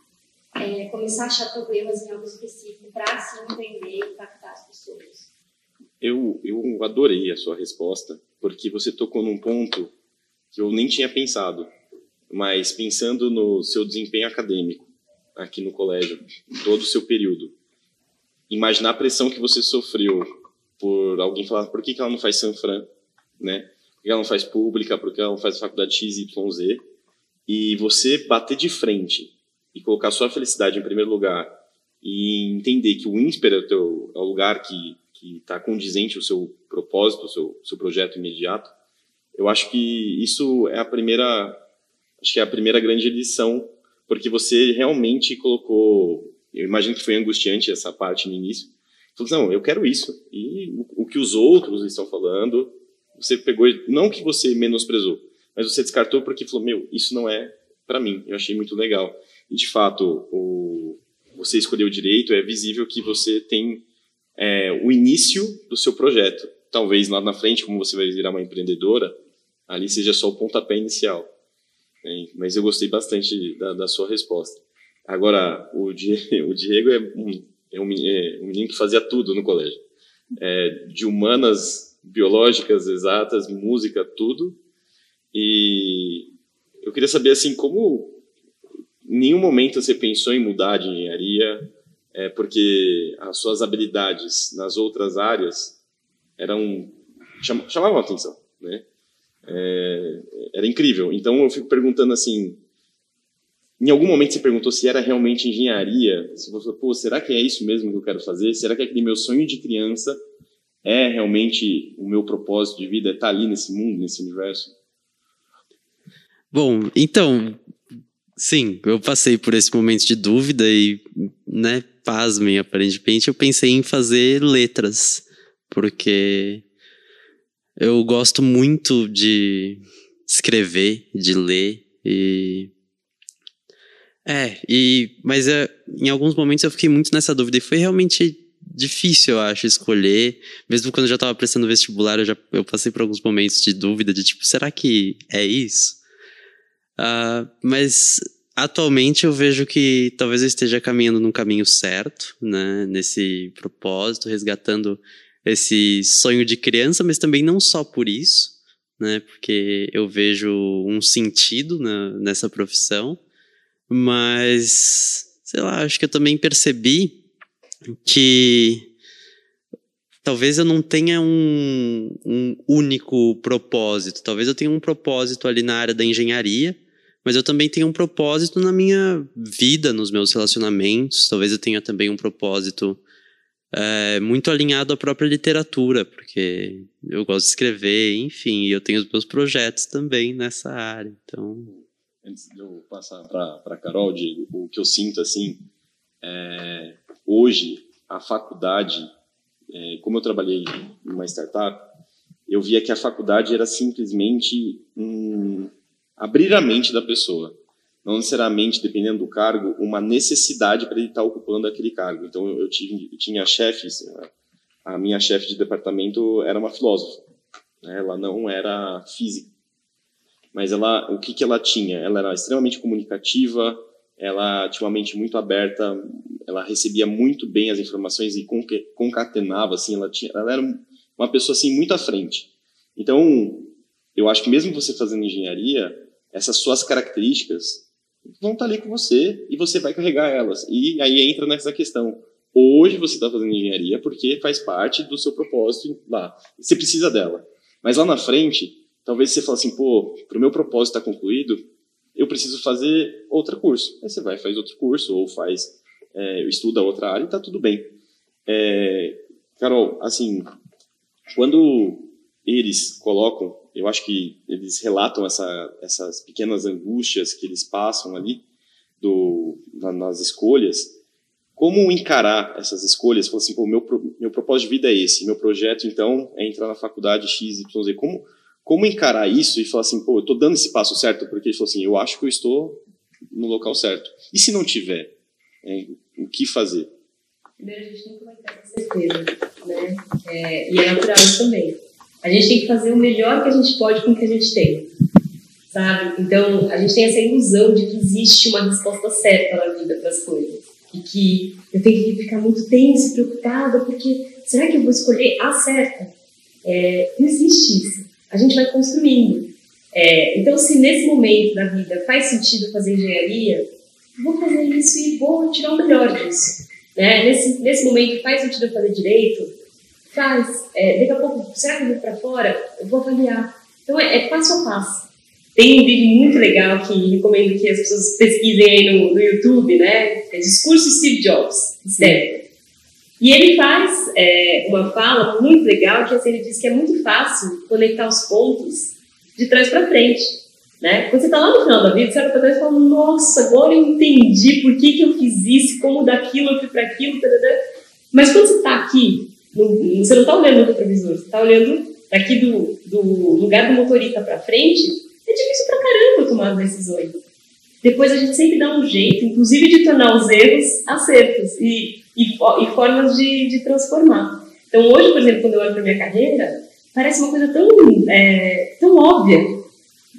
é, começar a achar problemas em algo específico para, assim, entender e impactar as pessoas. Eu, eu adorei a sua resposta, porque você tocou num ponto que eu nem tinha pensado, mas pensando no seu desempenho acadêmico aqui no colégio, todo o seu período, imaginar a pressão que você sofreu por alguém falar por que, que ela não faz Sanfran, né? Por que ela não faz pública, por que ela não faz faculdade X, Y, Z, e você bater de frente e colocar sua felicidade em primeiro lugar e entender que o INSPER é o, teu, é o lugar que está condizente o seu propósito, o seu, seu projeto imediato. Eu acho que isso é a primeira, acho que é a primeira grande lição, porque você realmente colocou, eu imagino que foi angustiante essa parte no início. Falou, não, eu quero isso. E o, o que os outros estão falando, você pegou, não que você menosprezou, mas você descartou porque falou, meu, isso não é para mim. Eu achei muito legal. E de fato, o, você escolheu direito, é visível que você tem é, o início do seu projeto. Talvez lá na frente, como você vai virar uma empreendedora, ali seja só o pontapé inicial. Né? Mas eu gostei bastante da, da sua resposta. Agora, o Diego, [laughs] o Diego é, um, é, um, é, um, menino que fazia tudo no colégio. É, de humanas, biológicas, exatas, música, tudo. E eu queria saber, assim, como em nenhum momento você pensou em mudar de engenharia, é porque as suas habilidades nas outras áreas eram chamavam atenção, né? É, era incrível. Então eu fico perguntando assim, em algum momento você perguntou se era realmente engenharia? Se você, pô, será que é isso mesmo que eu quero fazer? Será que aquele meu sonho de criança é realmente o meu propósito de vida? É estar ali nesse mundo, nesse universo? Bom, então, sim, eu passei por esse momento de dúvida e, né, pasmem, aparentemente, eu pensei em fazer letras, porque eu gosto muito de escrever, de ler e é, e mas é, em alguns momentos eu fiquei muito nessa dúvida e foi realmente difícil, eu acho, escolher. Mesmo quando eu já estava prestando vestibular, eu já eu passei por alguns momentos de dúvida de tipo, será que é isso? Uh, mas Atualmente eu vejo que talvez eu esteja caminhando num caminho certo, né, nesse propósito, resgatando esse sonho de criança, mas também não só por isso, né, porque eu vejo um sentido na, nessa profissão, mas sei lá, acho que eu também percebi que talvez eu não tenha um, um único propósito, talvez eu tenha um propósito ali na área da engenharia mas eu também tenho um propósito na minha vida, nos meus relacionamentos. Talvez eu tenha também um propósito é, muito alinhado à própria literatura, porque eu gosto de escrever, enfim, e eu tenho os meus projetos também nessa área. Então. Antes de eu passar para a Carol, Diego, o que eu sinto assim, é, hoje a faculdade, é, como eu trabalhei em uma startup, eu via que a faculdade era simplesmente um, abrir a mente da pessoa. Não necessariamente, dependendo do cargo, uma necessidade para ele estar ocupando aquele cargo. Então, eu, tive, eu tinha chefes, a minha chefe de departamento era uma filósofa. Né? Ela não era física. Mas ela, o que, que ela tinha? Ela era extremamente comunicativa, ela tinha uma mente muito aberta, ela recebia muito bem as informações e concatenava, assim, ela, tinha, ela era uma pessoa assim muito à frente. Então, eu acho que mesmo você fazendo engenharia, essas suas características vão estar ali com você e você vai carregar elas. E aí entra nessa questão. Hoje você está fazendo engenharia porque faz parte do seu propósito lá. Você precisa dela. Mas lá na frente, talvez você fale assim, pô, para o meu propósito estar tá concluído, eu preciso fazer outro curso. Aí você vai faz outro curso ou faz, é, estuda outra área e está tudo bem. É, Carol, assim, quando eles colocam eu acho que eles relatam essa, essas pequenas angústias que eles passam ali do, na, nas escolhas. Como encarar essas escolhas? Falar assim, pô, meu, meu propósito de vida é esse, meu projeto, então, é entrar na faculdade XYZ. Como, como encarar isso e falar assim, pô, eu tô dando esse passo certo? Porque ele falou assim, eu acho que eu estou no local certo. E se não tiver? É, o que fazer? Primeiro, a gente nunca vai ter essa certeza, né? É, e é natural também. A gente tem que fazer o melhor que a gente pode com o que a gente tem, sabe? Então, a gente tem essa ilusão de que existe uma resposta certa na vida para as coisas. E que eu tenho que ficar muito tenso, preocupada, porque será que eu vou escolher a certa? É, não existe isso. A gente vai construindo. É, então, se nesse momento da vida faz sentido fazer engenharia, vou fazer isso e vou tirar o melhor disso. Né? Nesse, nesse momento faz sentido fazer direito, faz. É, daqui a pouco, será que eu vou para fora? Eu vou avaliar. Então, é, é, passo a passo. Tem um vídeo muito legal que recomendo que as pessoas pesquisem aí no, no YouTube, né? É Discurso Steve Jobs, Stanford. E ele faz é, uma fala muito legal, que assim, ele diz que é muito fácil conectar os pontos de trás para frente. Né? Quando você está lá no final da vida, você olha para trás e fala, nossa, agora eu entendi por que, que eu fiz isso, como daquilo eu fui para aquilo, mas quando você está aqui, você não está olhando no retrovisor, você está olhando daqui do, do lugar do motorista para frente, é difícil pra caramba tomar as decisões. Depois a gente sempre dá um jeito, inclusive de tornar os erros acertos e, e, e formas de, de transformar. Então hoje, por exemplo, quando eu olho para minha carreira, parece uma coisa tão, é, tão óbvia.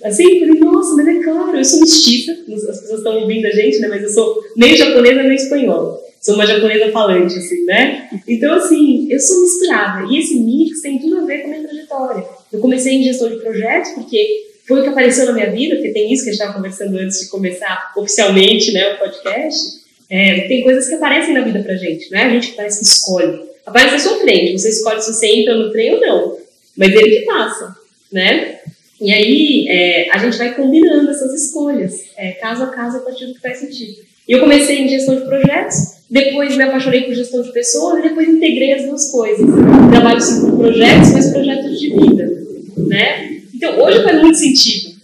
Assim, eu falei, nossa, mas é claro, eu sou mestiça, as pessoas estão ouvindo a gente, né, mas eu sou nem japonesa nem espanhola. Sou uma japonesa falante, assim, né? Então, assim, eu sou misturada. E esse mix tem tudo a ver com a minha trajetória. Eu comecei em gestão de projetos, porque foi o que apareceu na minha vida, porque tem isso que a gente estava conversando antes de começar oficialmente né, o podcast. É, tem coisas que aparecem na vida pra gente, né? A gente parece que escolhe. Aparece na sua frente, você escolhe se você entra no trem ou não. Mas ele que passa, né? E aí é, a gente vai combinando essas escolhas, é, caso a caso, a partir do que faz sentido. E eu comecei em gestão de projetos, depois me apaixonei por gestão de pessoas e depois integrei as duas coisas. Trabalho com projetos, mas projetos de vida, né? Então hoje faz muito sentido.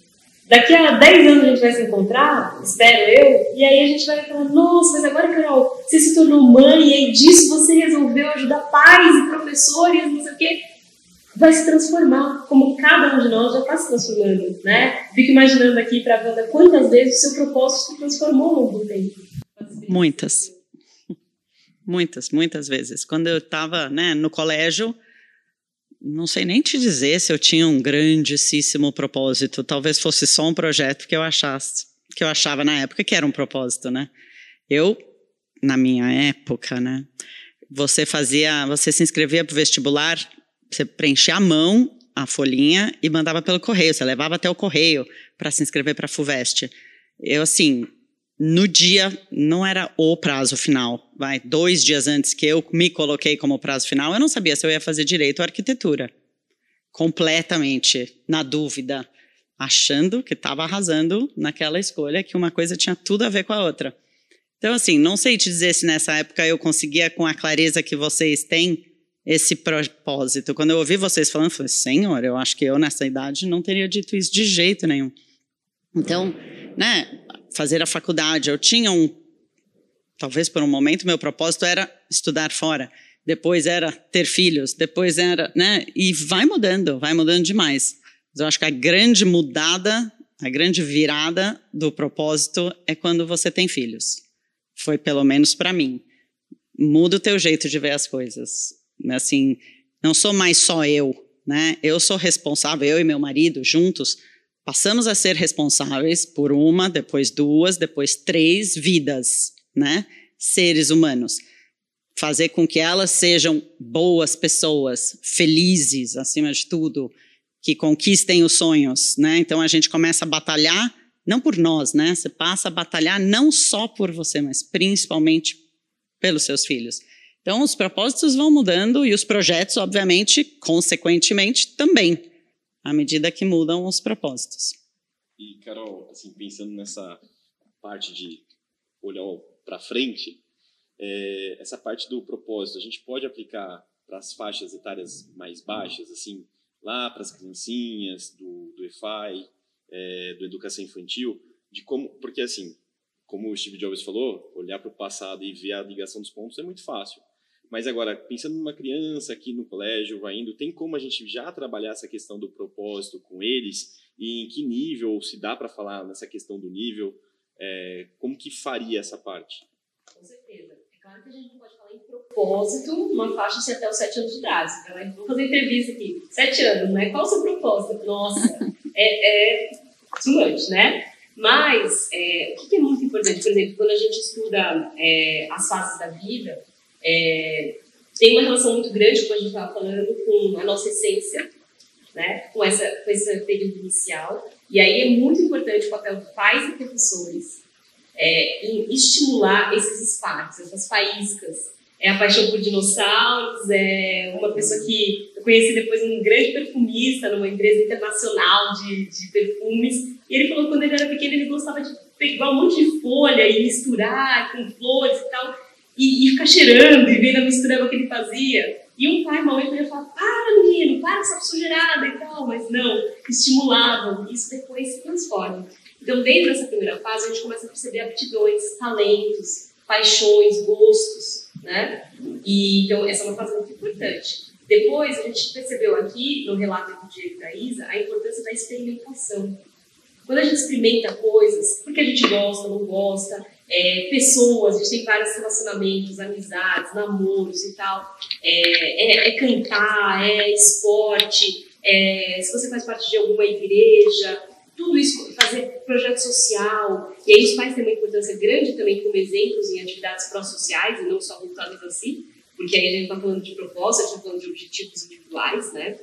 Daqui a 10 anos a gente vai se encontrar, espero eu, e aí a gente vai falar, nossa, mas agora, Carol, você se tornou mãe e aí disso você resolveu ajudar pais e professores, não sei o quê vai se transformar, como cada um de nós já está se transformando, né? Fico imaginando aqui para a Wanda quantas vezes o seu propósito se transformou ao longo do tempo. Muitas. Muitas, muitas vezes. Quando eu estava né, no colégio, não sei nem te dizer se eu tinha um grandíssimo propósito. Talvez fosse só um projeto que eu achasse, que eu achava na época que era um propósito, né? Eu, na minha época, né? Você fazia, você se inscrevia para o vestibular você preenchia à mão a folhinha e mandava pelo correio. Você levava até o correio para se inscrever para a FUVEST. Eu, assim, no dia, não era o prazo final, vai, dois dias antes que eu me coloquei como prazo final, eu não sabia se eu ia fazer direito ou arquitetura. Completamente na dúvida, achando que estava arrasando naquela escolha, que uma coisa tinha tudo a ver com a outra. Então, assim, não sei te dizer se nessa época eu conseguia, com a clareza que vocês têm, esse propósito. Quando eu ouvi vocês falando, eu falei, Senhor, eu acho que eu nessa idade não teria dito isso de jeito nenhum. Então, né, fazer a faculdade, eu tinha um, talvez por um momento, meu propósito era estudar fora. Depois era ter filhos, depois era, né, e vai mudando, vai mudando demais. Mas eu acho que a grande mudada, a grande virada do propósito é quando você tem filhos. Foi pelo menos para mim. Muda o teu jeito de ver as coisas assim, não sou mais só eu, né? Eu sou responsável, eu e meu marido juntos passamos a ser responsáveis por uma, depois duas, depois três vidas, né? Seres humanos. Fazer com que elas sejam boas pessoas, felizes acima de tudo, que conquistem os sonhos, né? Então a gente começa a batalhar não por nós, né? Você passa a batalhar não só por você, mas principalmente pelos seus filhos. Então, os propósitos vão mudando e os projetos, obviamente, consequentemente, também, à medida que mudam os propósitos. E, Carol, assim, pensando nessa parte de olhar para frente, é, essa parte do propósito, a gente pode aplicar para as faixas etárias mais baixas, assim, lá para as criancinhas do, do EFI, é, do Educação Infantil, de como, porque assim, como o Steve Jobs falou, olhar para o passado e ver a ligação dos pontos é muito fácil. Mas agora, pensando numa criança aqui no colégio, vai indo, tem como a gente já trabalhar essa questão do propósito com eles? E em que nível, ou se dá para falar nessa questão do nível, é, como que faria essa parte? Com certeza. É claro que a gente não pode falar em propósito numa faixa de até os sete anos de idade. Então, vou fazer entrevista aqui. Sete anos, né? Qual o seu propósito? Nossa, [laughs] é, é né? Mas, é, o que é muito importante? Por exemplo, quando a gente estuda é, as fases da vida, é, tem uma relação muito grande, como a gente estava falando, com a nossa essência, né? com, essa, com esse período inicial. E aí é muito importante o papel de pais e professores é, em estimular esses sparks, essas faíscas. É a paixão por dinossauros, é uma pessoa que eu conheci depois um grande perfumista numa empresa internacional de, de perfumes. E ele falou que quando ele era pequeno ele gostava de pegar um monte de folha e misturar com flores e tal e, e ficar cheirando e vendo a mistura que ele fazia. E um pai, uma mãe podia falar, para menino, para essa sujeirada e tal, mas não, estimulavam, isso depois se transforma. Então, dentro dessa primeira fase, a gente começa a perceber aptidões, talentos, paixões, gostos, né? E, então, essa é uma fase muito importante. Depois, a gente percebeu aqui, no relato do Diego e da Isa, a importância da experimentação. Quando a gente experimenta coisas, porque a gente gosta, não gosta, é, pessoas, a gente tem vários relacionamentos, amizades, namoros e tal. É, é, é cantar, é esporte, é, se você faz parte de alguma igreja, tudo isso, fazer projeto social. E aí os pais têm uma importância grande também como exemplos em atividades pró-sociais e não só voltadas assim, porque aí a gente está falando de propósito, a gente está falando de objetivos individuais, né?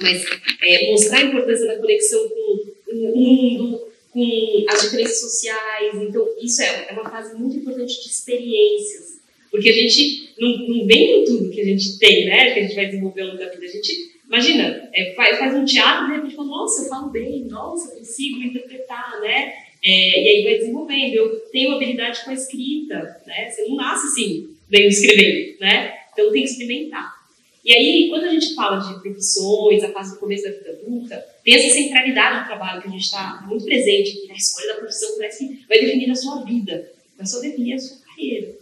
Mas é, mostrar a importância da conexão com o mundo, com as diferenças sociais. Então, isso é, é uma fase muito importante de experiências. Porque a gente não, não vem com tudo que a gente tem, né? Que a gente vai desenvolver ao longo da vida. A gente, imagina, é, faz, faz um teatro e de repente fala, nossa, eu falo bem, nossa, eu consigo interpretar, né? É, e aí vai desenvolvendo. Eu tenho habilidade com a escrita, né? Você não nasce assim, bem escrevendo, né? Então tem que experimentar. E aí, quando a gente fala de profissões, a fase do começo da vida adulta, essa centralidade do trabalho que a gente está muito presente aqui na escolha da profissão, parece que vai definir a sua vida, vai só definir a sua carreira.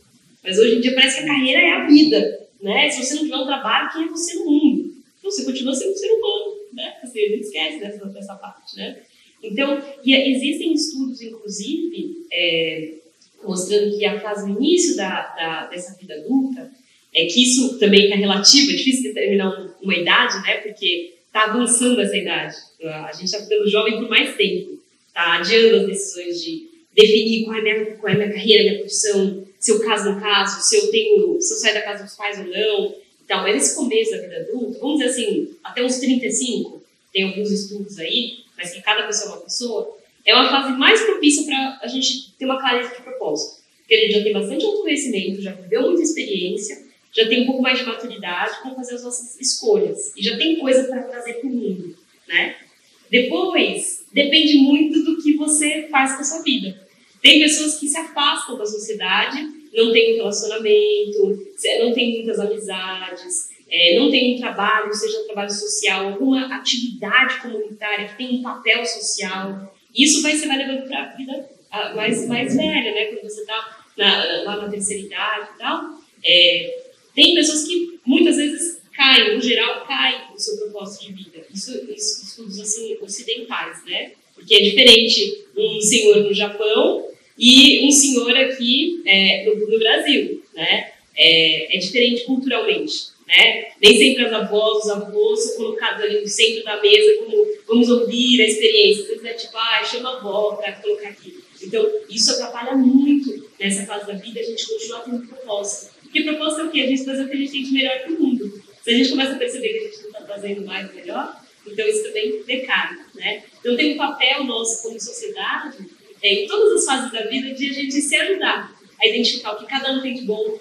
Mas hoje em dia parece que a carreira é a vida, né? Se você não tiver um trabalho, quem é você no mundo? Então você continua sendo um ser humano, né? Assim, a gente esquece dessa, dessa parte, né? Então, existem estudos, inclusive, é, mostrando que a fase do início da, da, dessa vida adulta é que isso também está relativo, é difícil determinar uma idade, né? Porque está avançando essa idade. A gente está ficando jovem por mais tempo, está adiando as decisões de definir qual é minha, qual é minha carreira, minha profissão, se eu caso no caso, se eu tenho, se eu saio da casa dos pais ou não. Então, mas nesse começo da vida adulta, vamos dizer assim, até uns 35, tem alguns estudos aí, mas que cada pessoa é uma pessoa, é uma fase mais propícia para a gente ter uma clareza de propósito. Porque a gente já tem bastante autoconhecimento, já viveu muita experiência, já tem um pouco mais de maturidade para fazer as nossas escolhas e já tem coisa para trazer para o mundo, né? Depois, depende muito do que você faz com a sua vida. Tem pessoas que se afastam da sociedade, não tem um relacionamento, não tem muitas amizades, é, não tem um trabalho, seja um trabalho social, alguma atividade comunitária que tem um papel social. Isso vai, você vai levando para a vida mais, mais velha, né? Quando você está lá na terceira idade e tal. É, tem pessoas que muitas vezes caem, no geral, caem no seu propósito de vida. Isso, isso estudos assim, ocidentais, né? Porque é diferente um senhor no Japão e um senhor aqui é, no, no, Brasil, né? É, é, diferente culturalmente, né? Nem sempre as avós, os avós são colocados ali no centro da mesa como vamos ouvir a experiência. Às vezes é tipo, ah, chama a avó para colocar aqui. Então, isso atrapalha muito nessa fase da vida, a gente continua tendo propósito. Porque propósito é o quê? A gente fazer o que a gente tem de melhor para o mundo. Se a gente começa a perceber que a gente não está fazendo mais melhor, então isso também decai, né? Então tem um papel nosso como sociedade, é, em todas as fases da vida, de a gente se ajudar a identificar o que cada um tem de bom.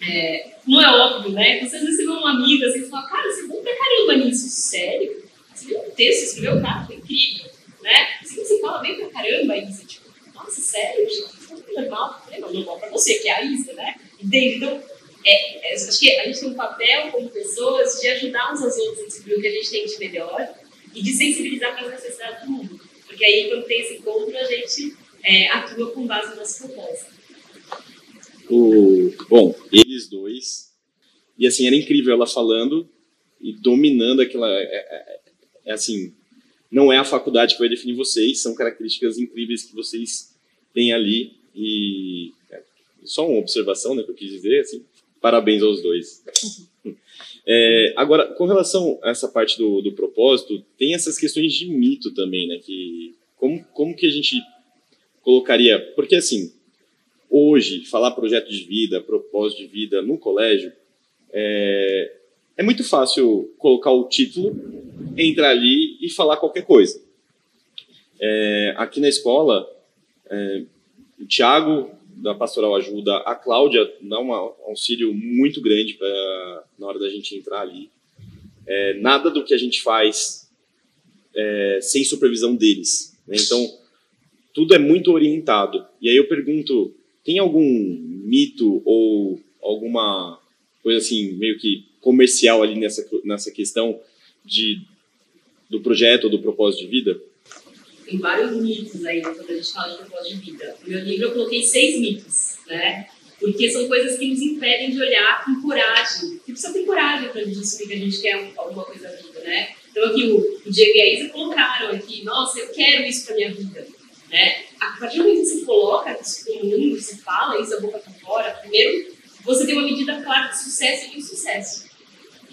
É, não é óbvio, né? Você às vezes vê uma amiga assim, e fala, cara, você é bom pra caramba nisso, sério? Você viu um texto, escreveu, cara, foi incrível, né? Assim, você fala bem pra caramba isso, tipo, nossa, sério, isso é normal, não bom pra você, que é a Isa, né? Então, é, é, acho que a gente tem um papel como pessoas de ajudar uns aos outros a descobrir o que a gente tem de melhor e de sensibilizar para as necessidades do mundo. Porque aí, quando tem esse encontro, a gente é, atua com base nas propostas. O, bom, eles dois E assim, era incrível ela falando e dominando aquela. É, é, é, assim, não é a faculdade que vai definir vocês, são características incríveis que vocês têm ali. E é, só uma observação né, que eu quis dizer, assim, parabéns aos dois. [laughs] É, agora, com relação a essa parte do, do propósito, tem essas questões de mito também, né? Que como, como que a gente colocaria? Porque assim, hoje falar projeto de vida, propósito de vida no colégio é, é muito fácil colocar o título, entrar ali e falar qualquer coisa. É, aqui na escola, é, o Tiago da Pastoral ajuda, a Cláudia dá um auxílio muito grande pra, na hora da gente entrar ali. É, nada do que a gente faz é, sem supervisão deles. Né? Então, tudo é muito orientado. E aí eu pergunto, tem algum mito ou alguma coisa assim, meio que comercial ali nessa, nessa questão de, do projeto ou do propósito de vida? Tem vários mitos aí quando a gente fala de propósito de vida. No meu livro eu coloquei seis mitos, né? Porque são coisas que nos impedem de olhar com coragem. E precisa ter coragem para a gente assumir que a gente quer alguma coisa da vida, né? Então aqui o Diego e a Isa colocaram aqui, nossa, eu quero isso para minha vida. Né? A partir do momento que você coloca isso no mundo, você fala isso a boca para fora, primeiro você tem uma medida clara de sucesso e insucesso.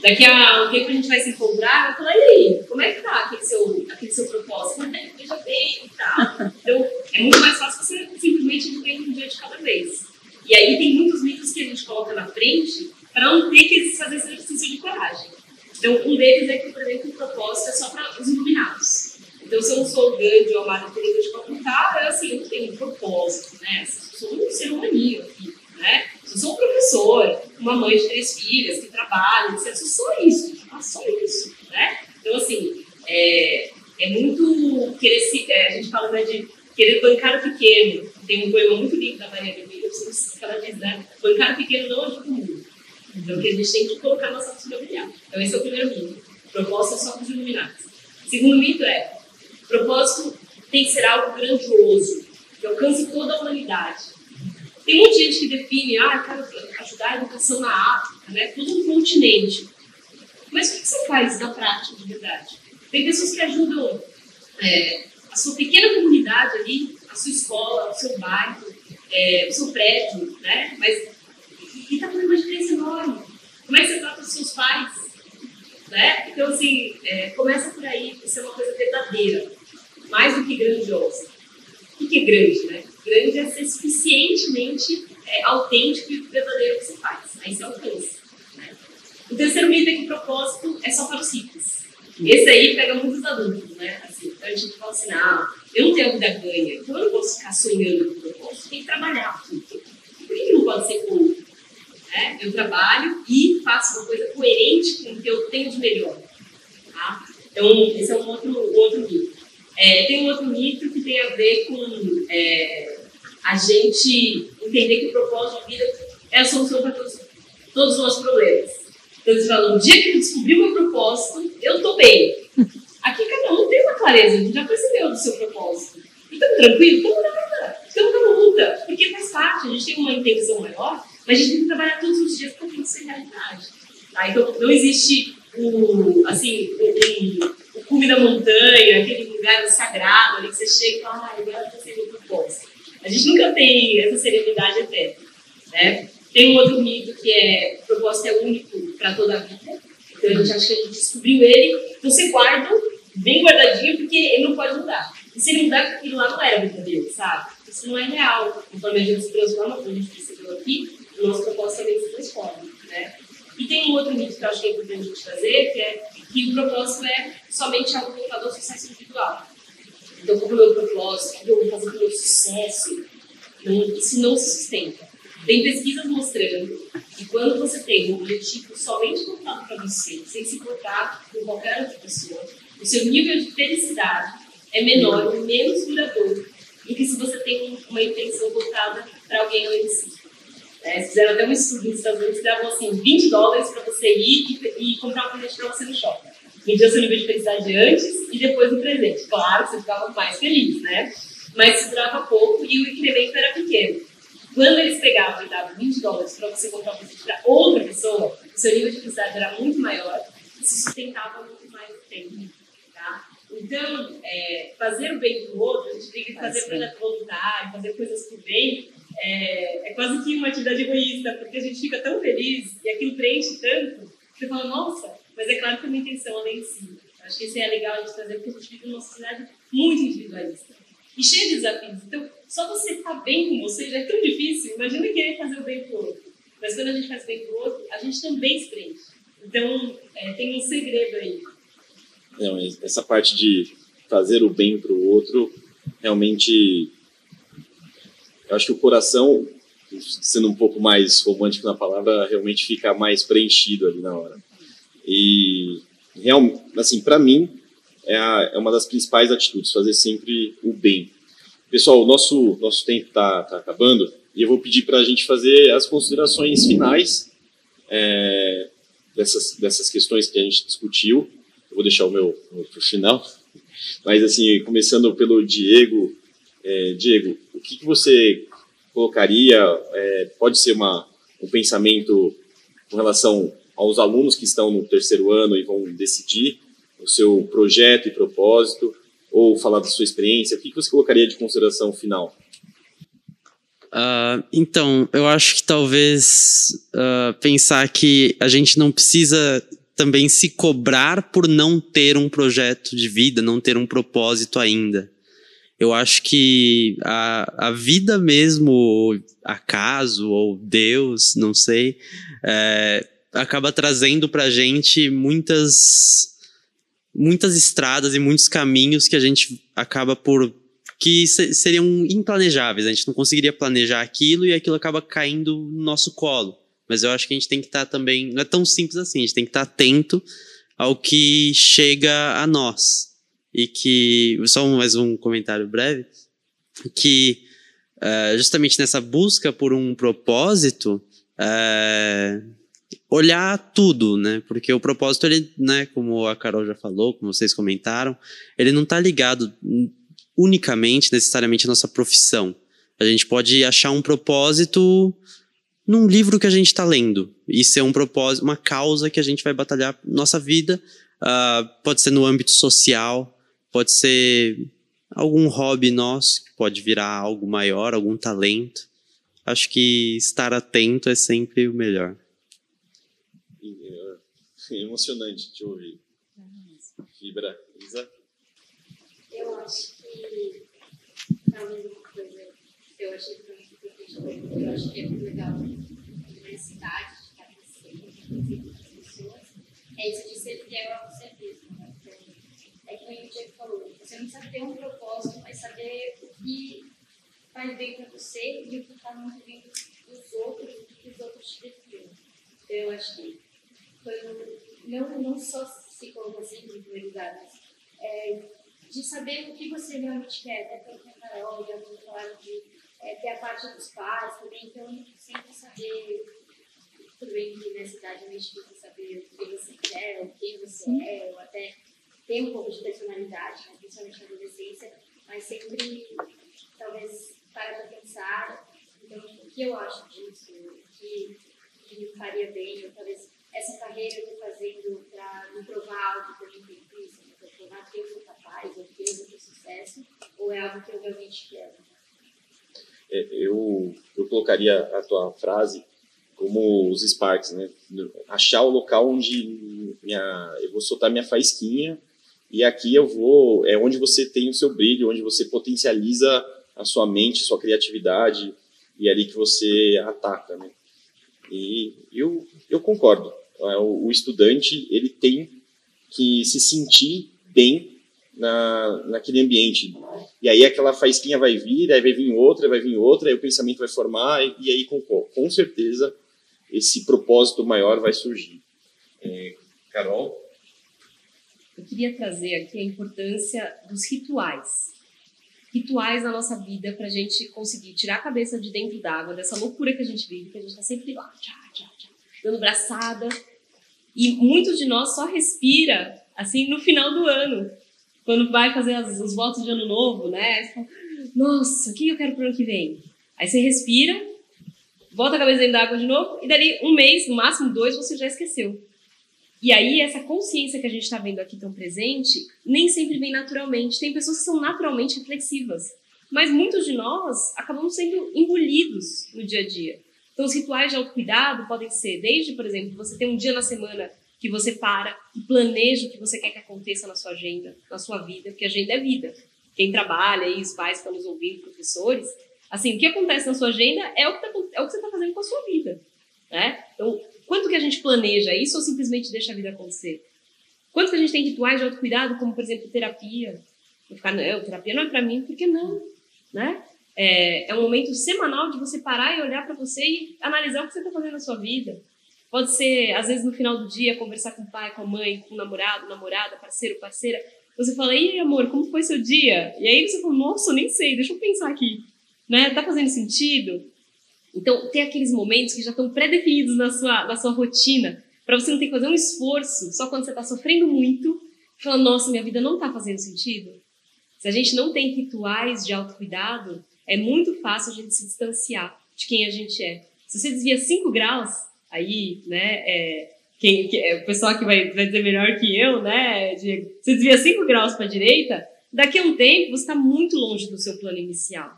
Daqui a um tempo a gente vai se encontrar, eu falar, e aí, como é que tá aquele seu, aquele seu propósito? [laughs] Veja bem e tal. Então, é muito mais fácil você simplesmente viver um dia de cada vez. E aí tem muitos mitos que a gente coloca na frente para não ter que fazer esse exercício de coragem. Então, um deles é que, por exemplo, o propósito é só para os iluminados. Então, se eu não sou grande ou amada querida de facultar, é assim, eu tenho um propósito, né? Eu sou um ser humaninho aqui, né? Eu sou um professor, uma mãe de três filhas que trabalha, etc. Eu sou isso, ah, só isso, né? Então, assim, é, é muito querer se, é, a gente fala né, de querer bancar o pequeno. Tem um poema muito lindo da Maria Gabriela, que ela diz, né? Bancar o pequeno não ajuda o mundo. Então, que a gente tem que colocar nossa postura brilhar. Então, esse é o primeiro mito. Propósito é só para os iluminados. Segundo mito é: propósito tem que ser algo grandioso, que alcance toda a humanidade. Tem muita gente que define, ah, eu quero ajudar a educação na África, né? todo um continente. Mas o que você faz na prática de verdade? Tem pessoas que ajudam é, a sua pequena comunidade ali, a sua escola, o seu bairro, é, o seu prédio, né? Mas e está fazendo uma diferença enorme. Como é que você trata os seus pais? Né? Então, assim, é, começa por aí, isso é uma coisa verdadeira, mais do que grandiosa. O que é grande, né? Grande é ser suficientemente é, autêntico e verdadeiro que você faz. Aí você alcança. Né? O terceiro mito é que o propósito é só para os simples. Esse aí pega muitos adultos, né? Assim, então a gente fala assim, ah, eu não tenho vida ganha, então eu não posso ficar sonhando com o propósito, tem que trabalhar. Por que não pode ser com né? Eu trabalho e faço uma coisa coerente com o que eu tenho de melhor. Tá? Então, esse é um outro, um outro mito. É, tem outro mito que tem a ver com é, a gente entender que o propósito de vida é a solução para todos, todos os nossos problemas. Então, eles falam, o dia que eu descobri o meu propósito, eu estou bem. Aqui cada um tem uma clareza, a gente já percebeu do seu propósito. Então, tranquilo? Então, nada. Então, não luta, porque faz parte, a gente tem uma intenção maior, mas a gente tem que trabalhar todos os dias para aquilo ser realidade. Tá? Então, não existe o, assim, o cume da montanha, aquele lugar sagrado ali que você chega e fala, ah, agora eu estou sendo propósito. A gente nunca tem essa serenidade eterna. Né? Tem um outro mito que é o propósito é único para toda a vida. Então a gente acha que a gente descobriu ele, então você guarda bem guardadinho, porque ele não pode mudar. E se ele mudar, aquilo lá não era verdadeiro, sabe? Isso não é real. Conforme a gente se transforma, como a gente percebeu aqui, o nosso propósito também se transforma. Né? E tem um outro mito que eu acho que é importante a gente trazer, que é que o propósito é somente algo voltado ao sucesso individual. Então, como é o meu propósito, o que eu vou fazer o meu sucesso, isso não se sustenta. Tem pesquisas mostrando que quando você tem um objetivo somente voltado para você, sem se importar com qualquer outra pessoa, o seu nível de felicidade é menor menos duradouro do que se você tem uma intenção voltada para alguém além de si. É, fizeram até um estudo nos Estados Unidos que davam assim, 20 dólares para você ir e, e comprar um presente para você no shopping. Media seu nível de felicidade antes e depois do presente. Claro, você ficava mais feliz, né? Mas isso durava pouco e o incremento era pequeno. Quando eles pegavam e davam 20 dólares para você comprar um presente para outra pessoa, o seu nível de felicidade era muito maior e se sustentava muito mais tempo. Tá? Então, é, fazer o bem para o outro, a gente tem que fazer ah, projeto voluntário, fazer coisas por bem, é, é, quase que uma atividade egoísta, porque a gente fica tão feliz e aquilo preenche tanto, você fala, nossa, mas é claro que é uma intenção além de si. Acho que isso é legal a gente trazer, porque a gente vive numa sociedade muito individualista e cheia de desafios. Então, só você estar bem com você já é tão difícil. Imagina querer fazer o bem para o outro. Mas quando a gente faz bem para o outro, a gente também se prende. Então, é, tem um segredo aí. Não, essa parte de fazer o bem para o outro, realmente, eu acho que o coração, sendo um pouco mais romântico na palavra, realmente fica mais preenchido ali na hora. E, real, assim, para mim, é, a, é uma das principais atitudes, fazer sempre o bem. Pessoal, o nosso, nosso tempo está tá acabando e eu vou pedir para a gente fazer as considerações finais é, dessas, dessas questões que a gente discutiu. Eu vou deixar o meu, para o final. Mas, assim, começando pelo Diego. É, Diego, que, que você colocaria? É, pode ser uma, um pensamento com relação aos alunos que estão no terceiro ano e vão decidir o seu projeto e propósito, ou falar da sua experiência? O que você colocaria de consideração final? Uh, então, eu acho que talvez uh, pensar que a gente não precisa também se cobrar por não ter um projeto de vida, não ter um propósito ainda. Eu acho que a, a vida mesmo, acaso, ou Deus, não sei, é, acaba trazendo pra gente muitas muitas estradas e muitos caminhos que a gente acaba por que seriam implanejáveis. A gente não conseguiria planejar aquilo e aquilo acaba caindo no nosso colo. Mas eu acho que a gente tem que estar também. Não é tão simples assim, a gente tem que estar atento ao que chega a nós. E que. Só mais um comentário breve. Que uh, justamente nessa busca por um propósito. Uh, olhar tudo, né? Porque o propósito, ele, né, como a Carol já falou, como vocês comentaram, ele não está ligado unicamente, necessariamente, à nossa profissão. A gente pode achar um propósito num livro que a gente está lendo. E ser um propósito, uma causa que a gente vai batalhar nossa vida. Uh, pode ser no âmbito social, pode ser algum hobby nosso, que pode virar algo maior, algum talento. Acho que estar atento é sempre o melhor. É emocionante te ouvir. Fibra, Isa? Eu acho que talvez uma coisa que eu achei que muito importante, eu acho que é muito legal a universidade, de estar crescendo, com as pessoas, é isso de ser fiel a você mesmo. Né? Então, é que o Diego falou, você não precisa ter um propósito, mas saber o que faz bem para você e o que está no movimento dos outros, o que os outros te definem. Então, eu acho que foi não, não só se colocou assim em primeiro lugar, mas é, de saber o que você realmente quer, até pelo que a Carol a Lu falaram de é, ter a parte dos pais também, então sempre saber, tudo bem que nessa idade é meio difícil saber o que você quer, o que você é, ou até ter um pouco de personalidade, né, principalmente na adolescência, mas sempre talvez para para pensar, então o que eu acho disso, o que, que me faria bem, ou talvez essa carreira eu estou fazendo para me provar algo que eu não tenho isso, para provar que eu sou capaz, ou que eu vou ter sucesso, ou é algo que eu realmente quero? É, eu, eu colocaria a tua frase como os Sparks, né? Achar o local onde minha, eu vou soltar minha faísquinha e aqui eu vou, é onde você tem o seu brilho, onde você potencializa a sua mente, sua criatividade e é ali que você ataca, né? E eu, eu concordo. É, o, estudante ele tem que se sentir bem na, naquele ambiente. E aí aquela faísquinha vai vir, aí vai vir outra, vai vir outra, aí o pensamento vai formar, e, e aí com, com certeza esse propósito maior vai surgir. É, Carol? Eu queria trazer aqui a importância dos rituais. Rituais na nossa vida para a gente conseguir tirar a cabeça de dentro d'água, dessa loucura que a gente vive, que a gente está sempre lá, tchá, tchá, tchá, dando braçada. E muitos de nós só respira assim no final do ano, quando vai fazer as, os votos de ano novo, né? Fala, Nossa, o que eu quero para o ano que vem? Aí você respira, volta a cabeça dentro da água de novo, e dali um mês, no máximo dois, você já esqueceu. E aí, essa consciência que a gente está vendo aqui tão presente, nem sempre vem naturalmente. Tem pessoas que são naturalmente reflexivas, mas muitos de nós acabamos sendo engolidos no dia a dia. Então, os rituais de autocuidado podem ser desde, por exemplo, você ter um dia na semana que você para e planeja o que você quer que aconteça na sua agenda, na sua vida, porque agenda é vida. Quem trabalha aí, os pais que estão nos ouvindo, professores, assim, o que acontece na sua agenda é o que, tá, é o que você está fazendo com a sua vida. Né? Então, quanto que a gente planeja isso ou simplesmente deixa a vida acontecer? Quanto que a gente tem rituais de autocuidado, como, por exemplo, terapia? Não ficar, não, terapia não é para mim, por que não? Né? É, é um momento semanal de você parar e olhar para você e analisar o que você está fazendo na sua vida. Pode ser, às vezes, no final do dia, conversar com o pai, com a mãe, com o namorado, namorada, parceiro, parceira. Você fala, e amor, como foi seu dia? E aí você fala, nossa, eu nem sei, deixa eu pensar aqui. Né? Tá fazendo sentido? Então, tem aqueles momentos que já estão pré-definidos na sua, na sua rotina, para você não ter que fazer um esforço só quando você está sofrendo muito, falando, nossa, minha vida não está fazendo sentido. Se a gente não tem rituais de autocuidado, é muito fácil a gente se distanciar de quem a gente é. Se você desvia 5 graus, aí, né, é, quem, que, é, o pessoal que vai, vai dizer melhor que eu, né, Diego, você desvia 5 graus para a direita, daqui a um tempo você está muito longe do seu plano inicial.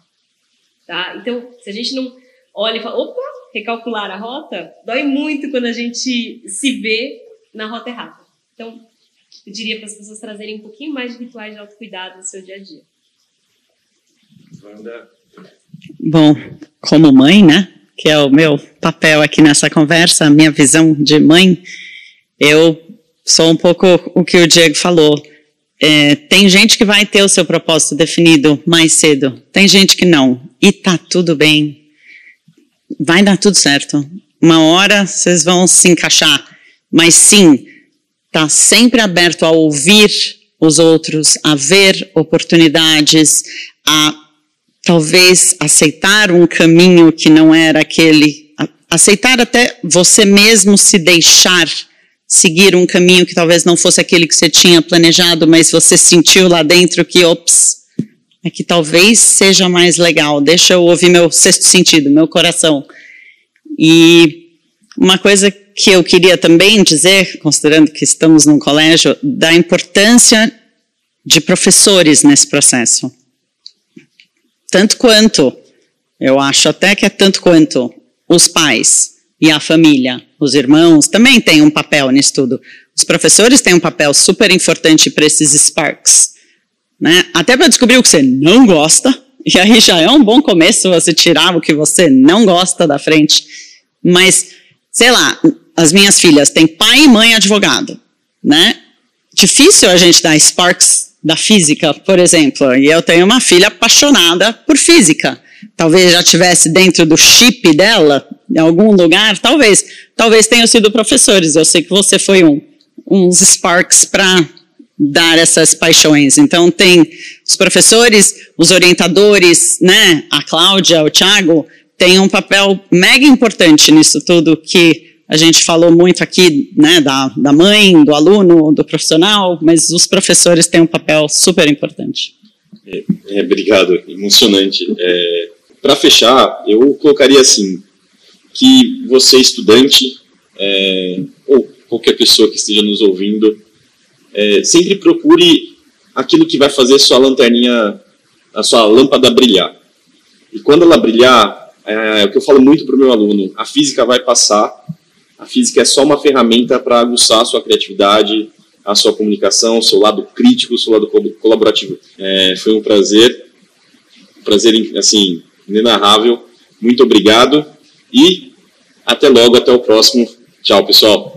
Tá? Então, se a gente não olha e fala, opa, recalcular a rota, dói muito quando a gente se vê na rota errada. Então, eu diria para as pessoas trazerem um pouquinho mais de rituais de autocuidado no seu dia a dia. Bom, como mãe, né, que é o meu papel aqui nessa conversa, a minha visão de mãe, eu sou um pouco o que o Diego falou. É, tem gente que vai ter o seu propósito definido mais cedo, tem gente que não, e tá tudo bem. Vai dar tudo certo. Uma hora vocês vão se encaixar, mas sim, tá sempre aberto a ouvir os outros, a ver oportunidades, a talvez aceitar um caminho que não era aquele, aceitar até você mesmo se deixar seguir um caminho que talvez não fosse aquele que você tinha planejado, mas você sentiu lá dentro que, ops, é que talvez seja mais legal, deixa eu ouvir meu sexto sentido, meu coração. E uma coisa que eu queria também dizer, considerando que estamos num colégio, da importância de professores nesse processo tanto quanto, eu acho até que é tanto quanto os pais e a família, os irmãos, também têm um papel nisso tudo. Os professores têm um papel super importante para esses sparks. Né? Até para descobrir o que você não gosta, e aí já é um bom começo você tirar o que você não gosta da frente. Mas, sei lá, as minhas filhas têm pai e mãe advogado, né? Difícil a gente dar sparks da física, por exemplo, e eu tenho uma filha apaixonada por física. Talvez já tivesse dentro do chip dela, em algum lugar, talvez. Talvez tenham sido professores. Eu sei que você foi um, uns sparks para dar essas paixões. Então tem os professores, os orientadores, né? A Cláudia, o Thiago, têm um papel mega importante nisso tudo que a gente falou muito aqui né, da, da mãe, do aluno, do profissional, mas os professores têm um papel super importante. É, é, obrigado, emocionante. É, Para fechar, eu colocaria assim, que você estudante, é, ou qualquer pessoa que esteja nos ouvindo, é, sempre procure aquilo que vai fazer sua lanterninha, a sua lâmpada brilhar. E quando ela brilhar, é, é o que eu falo muito para o meu aluno, a física vai passar, a física é só uma ferramenta para aguçar a sua criatividade, a sua comunicação, o seu lado crítico, o seu lado colaborativo. É, foi um prazer, um prazer assim inenarrável. Muito obrigado e até logo, até o próximo. Tchau, pessoal.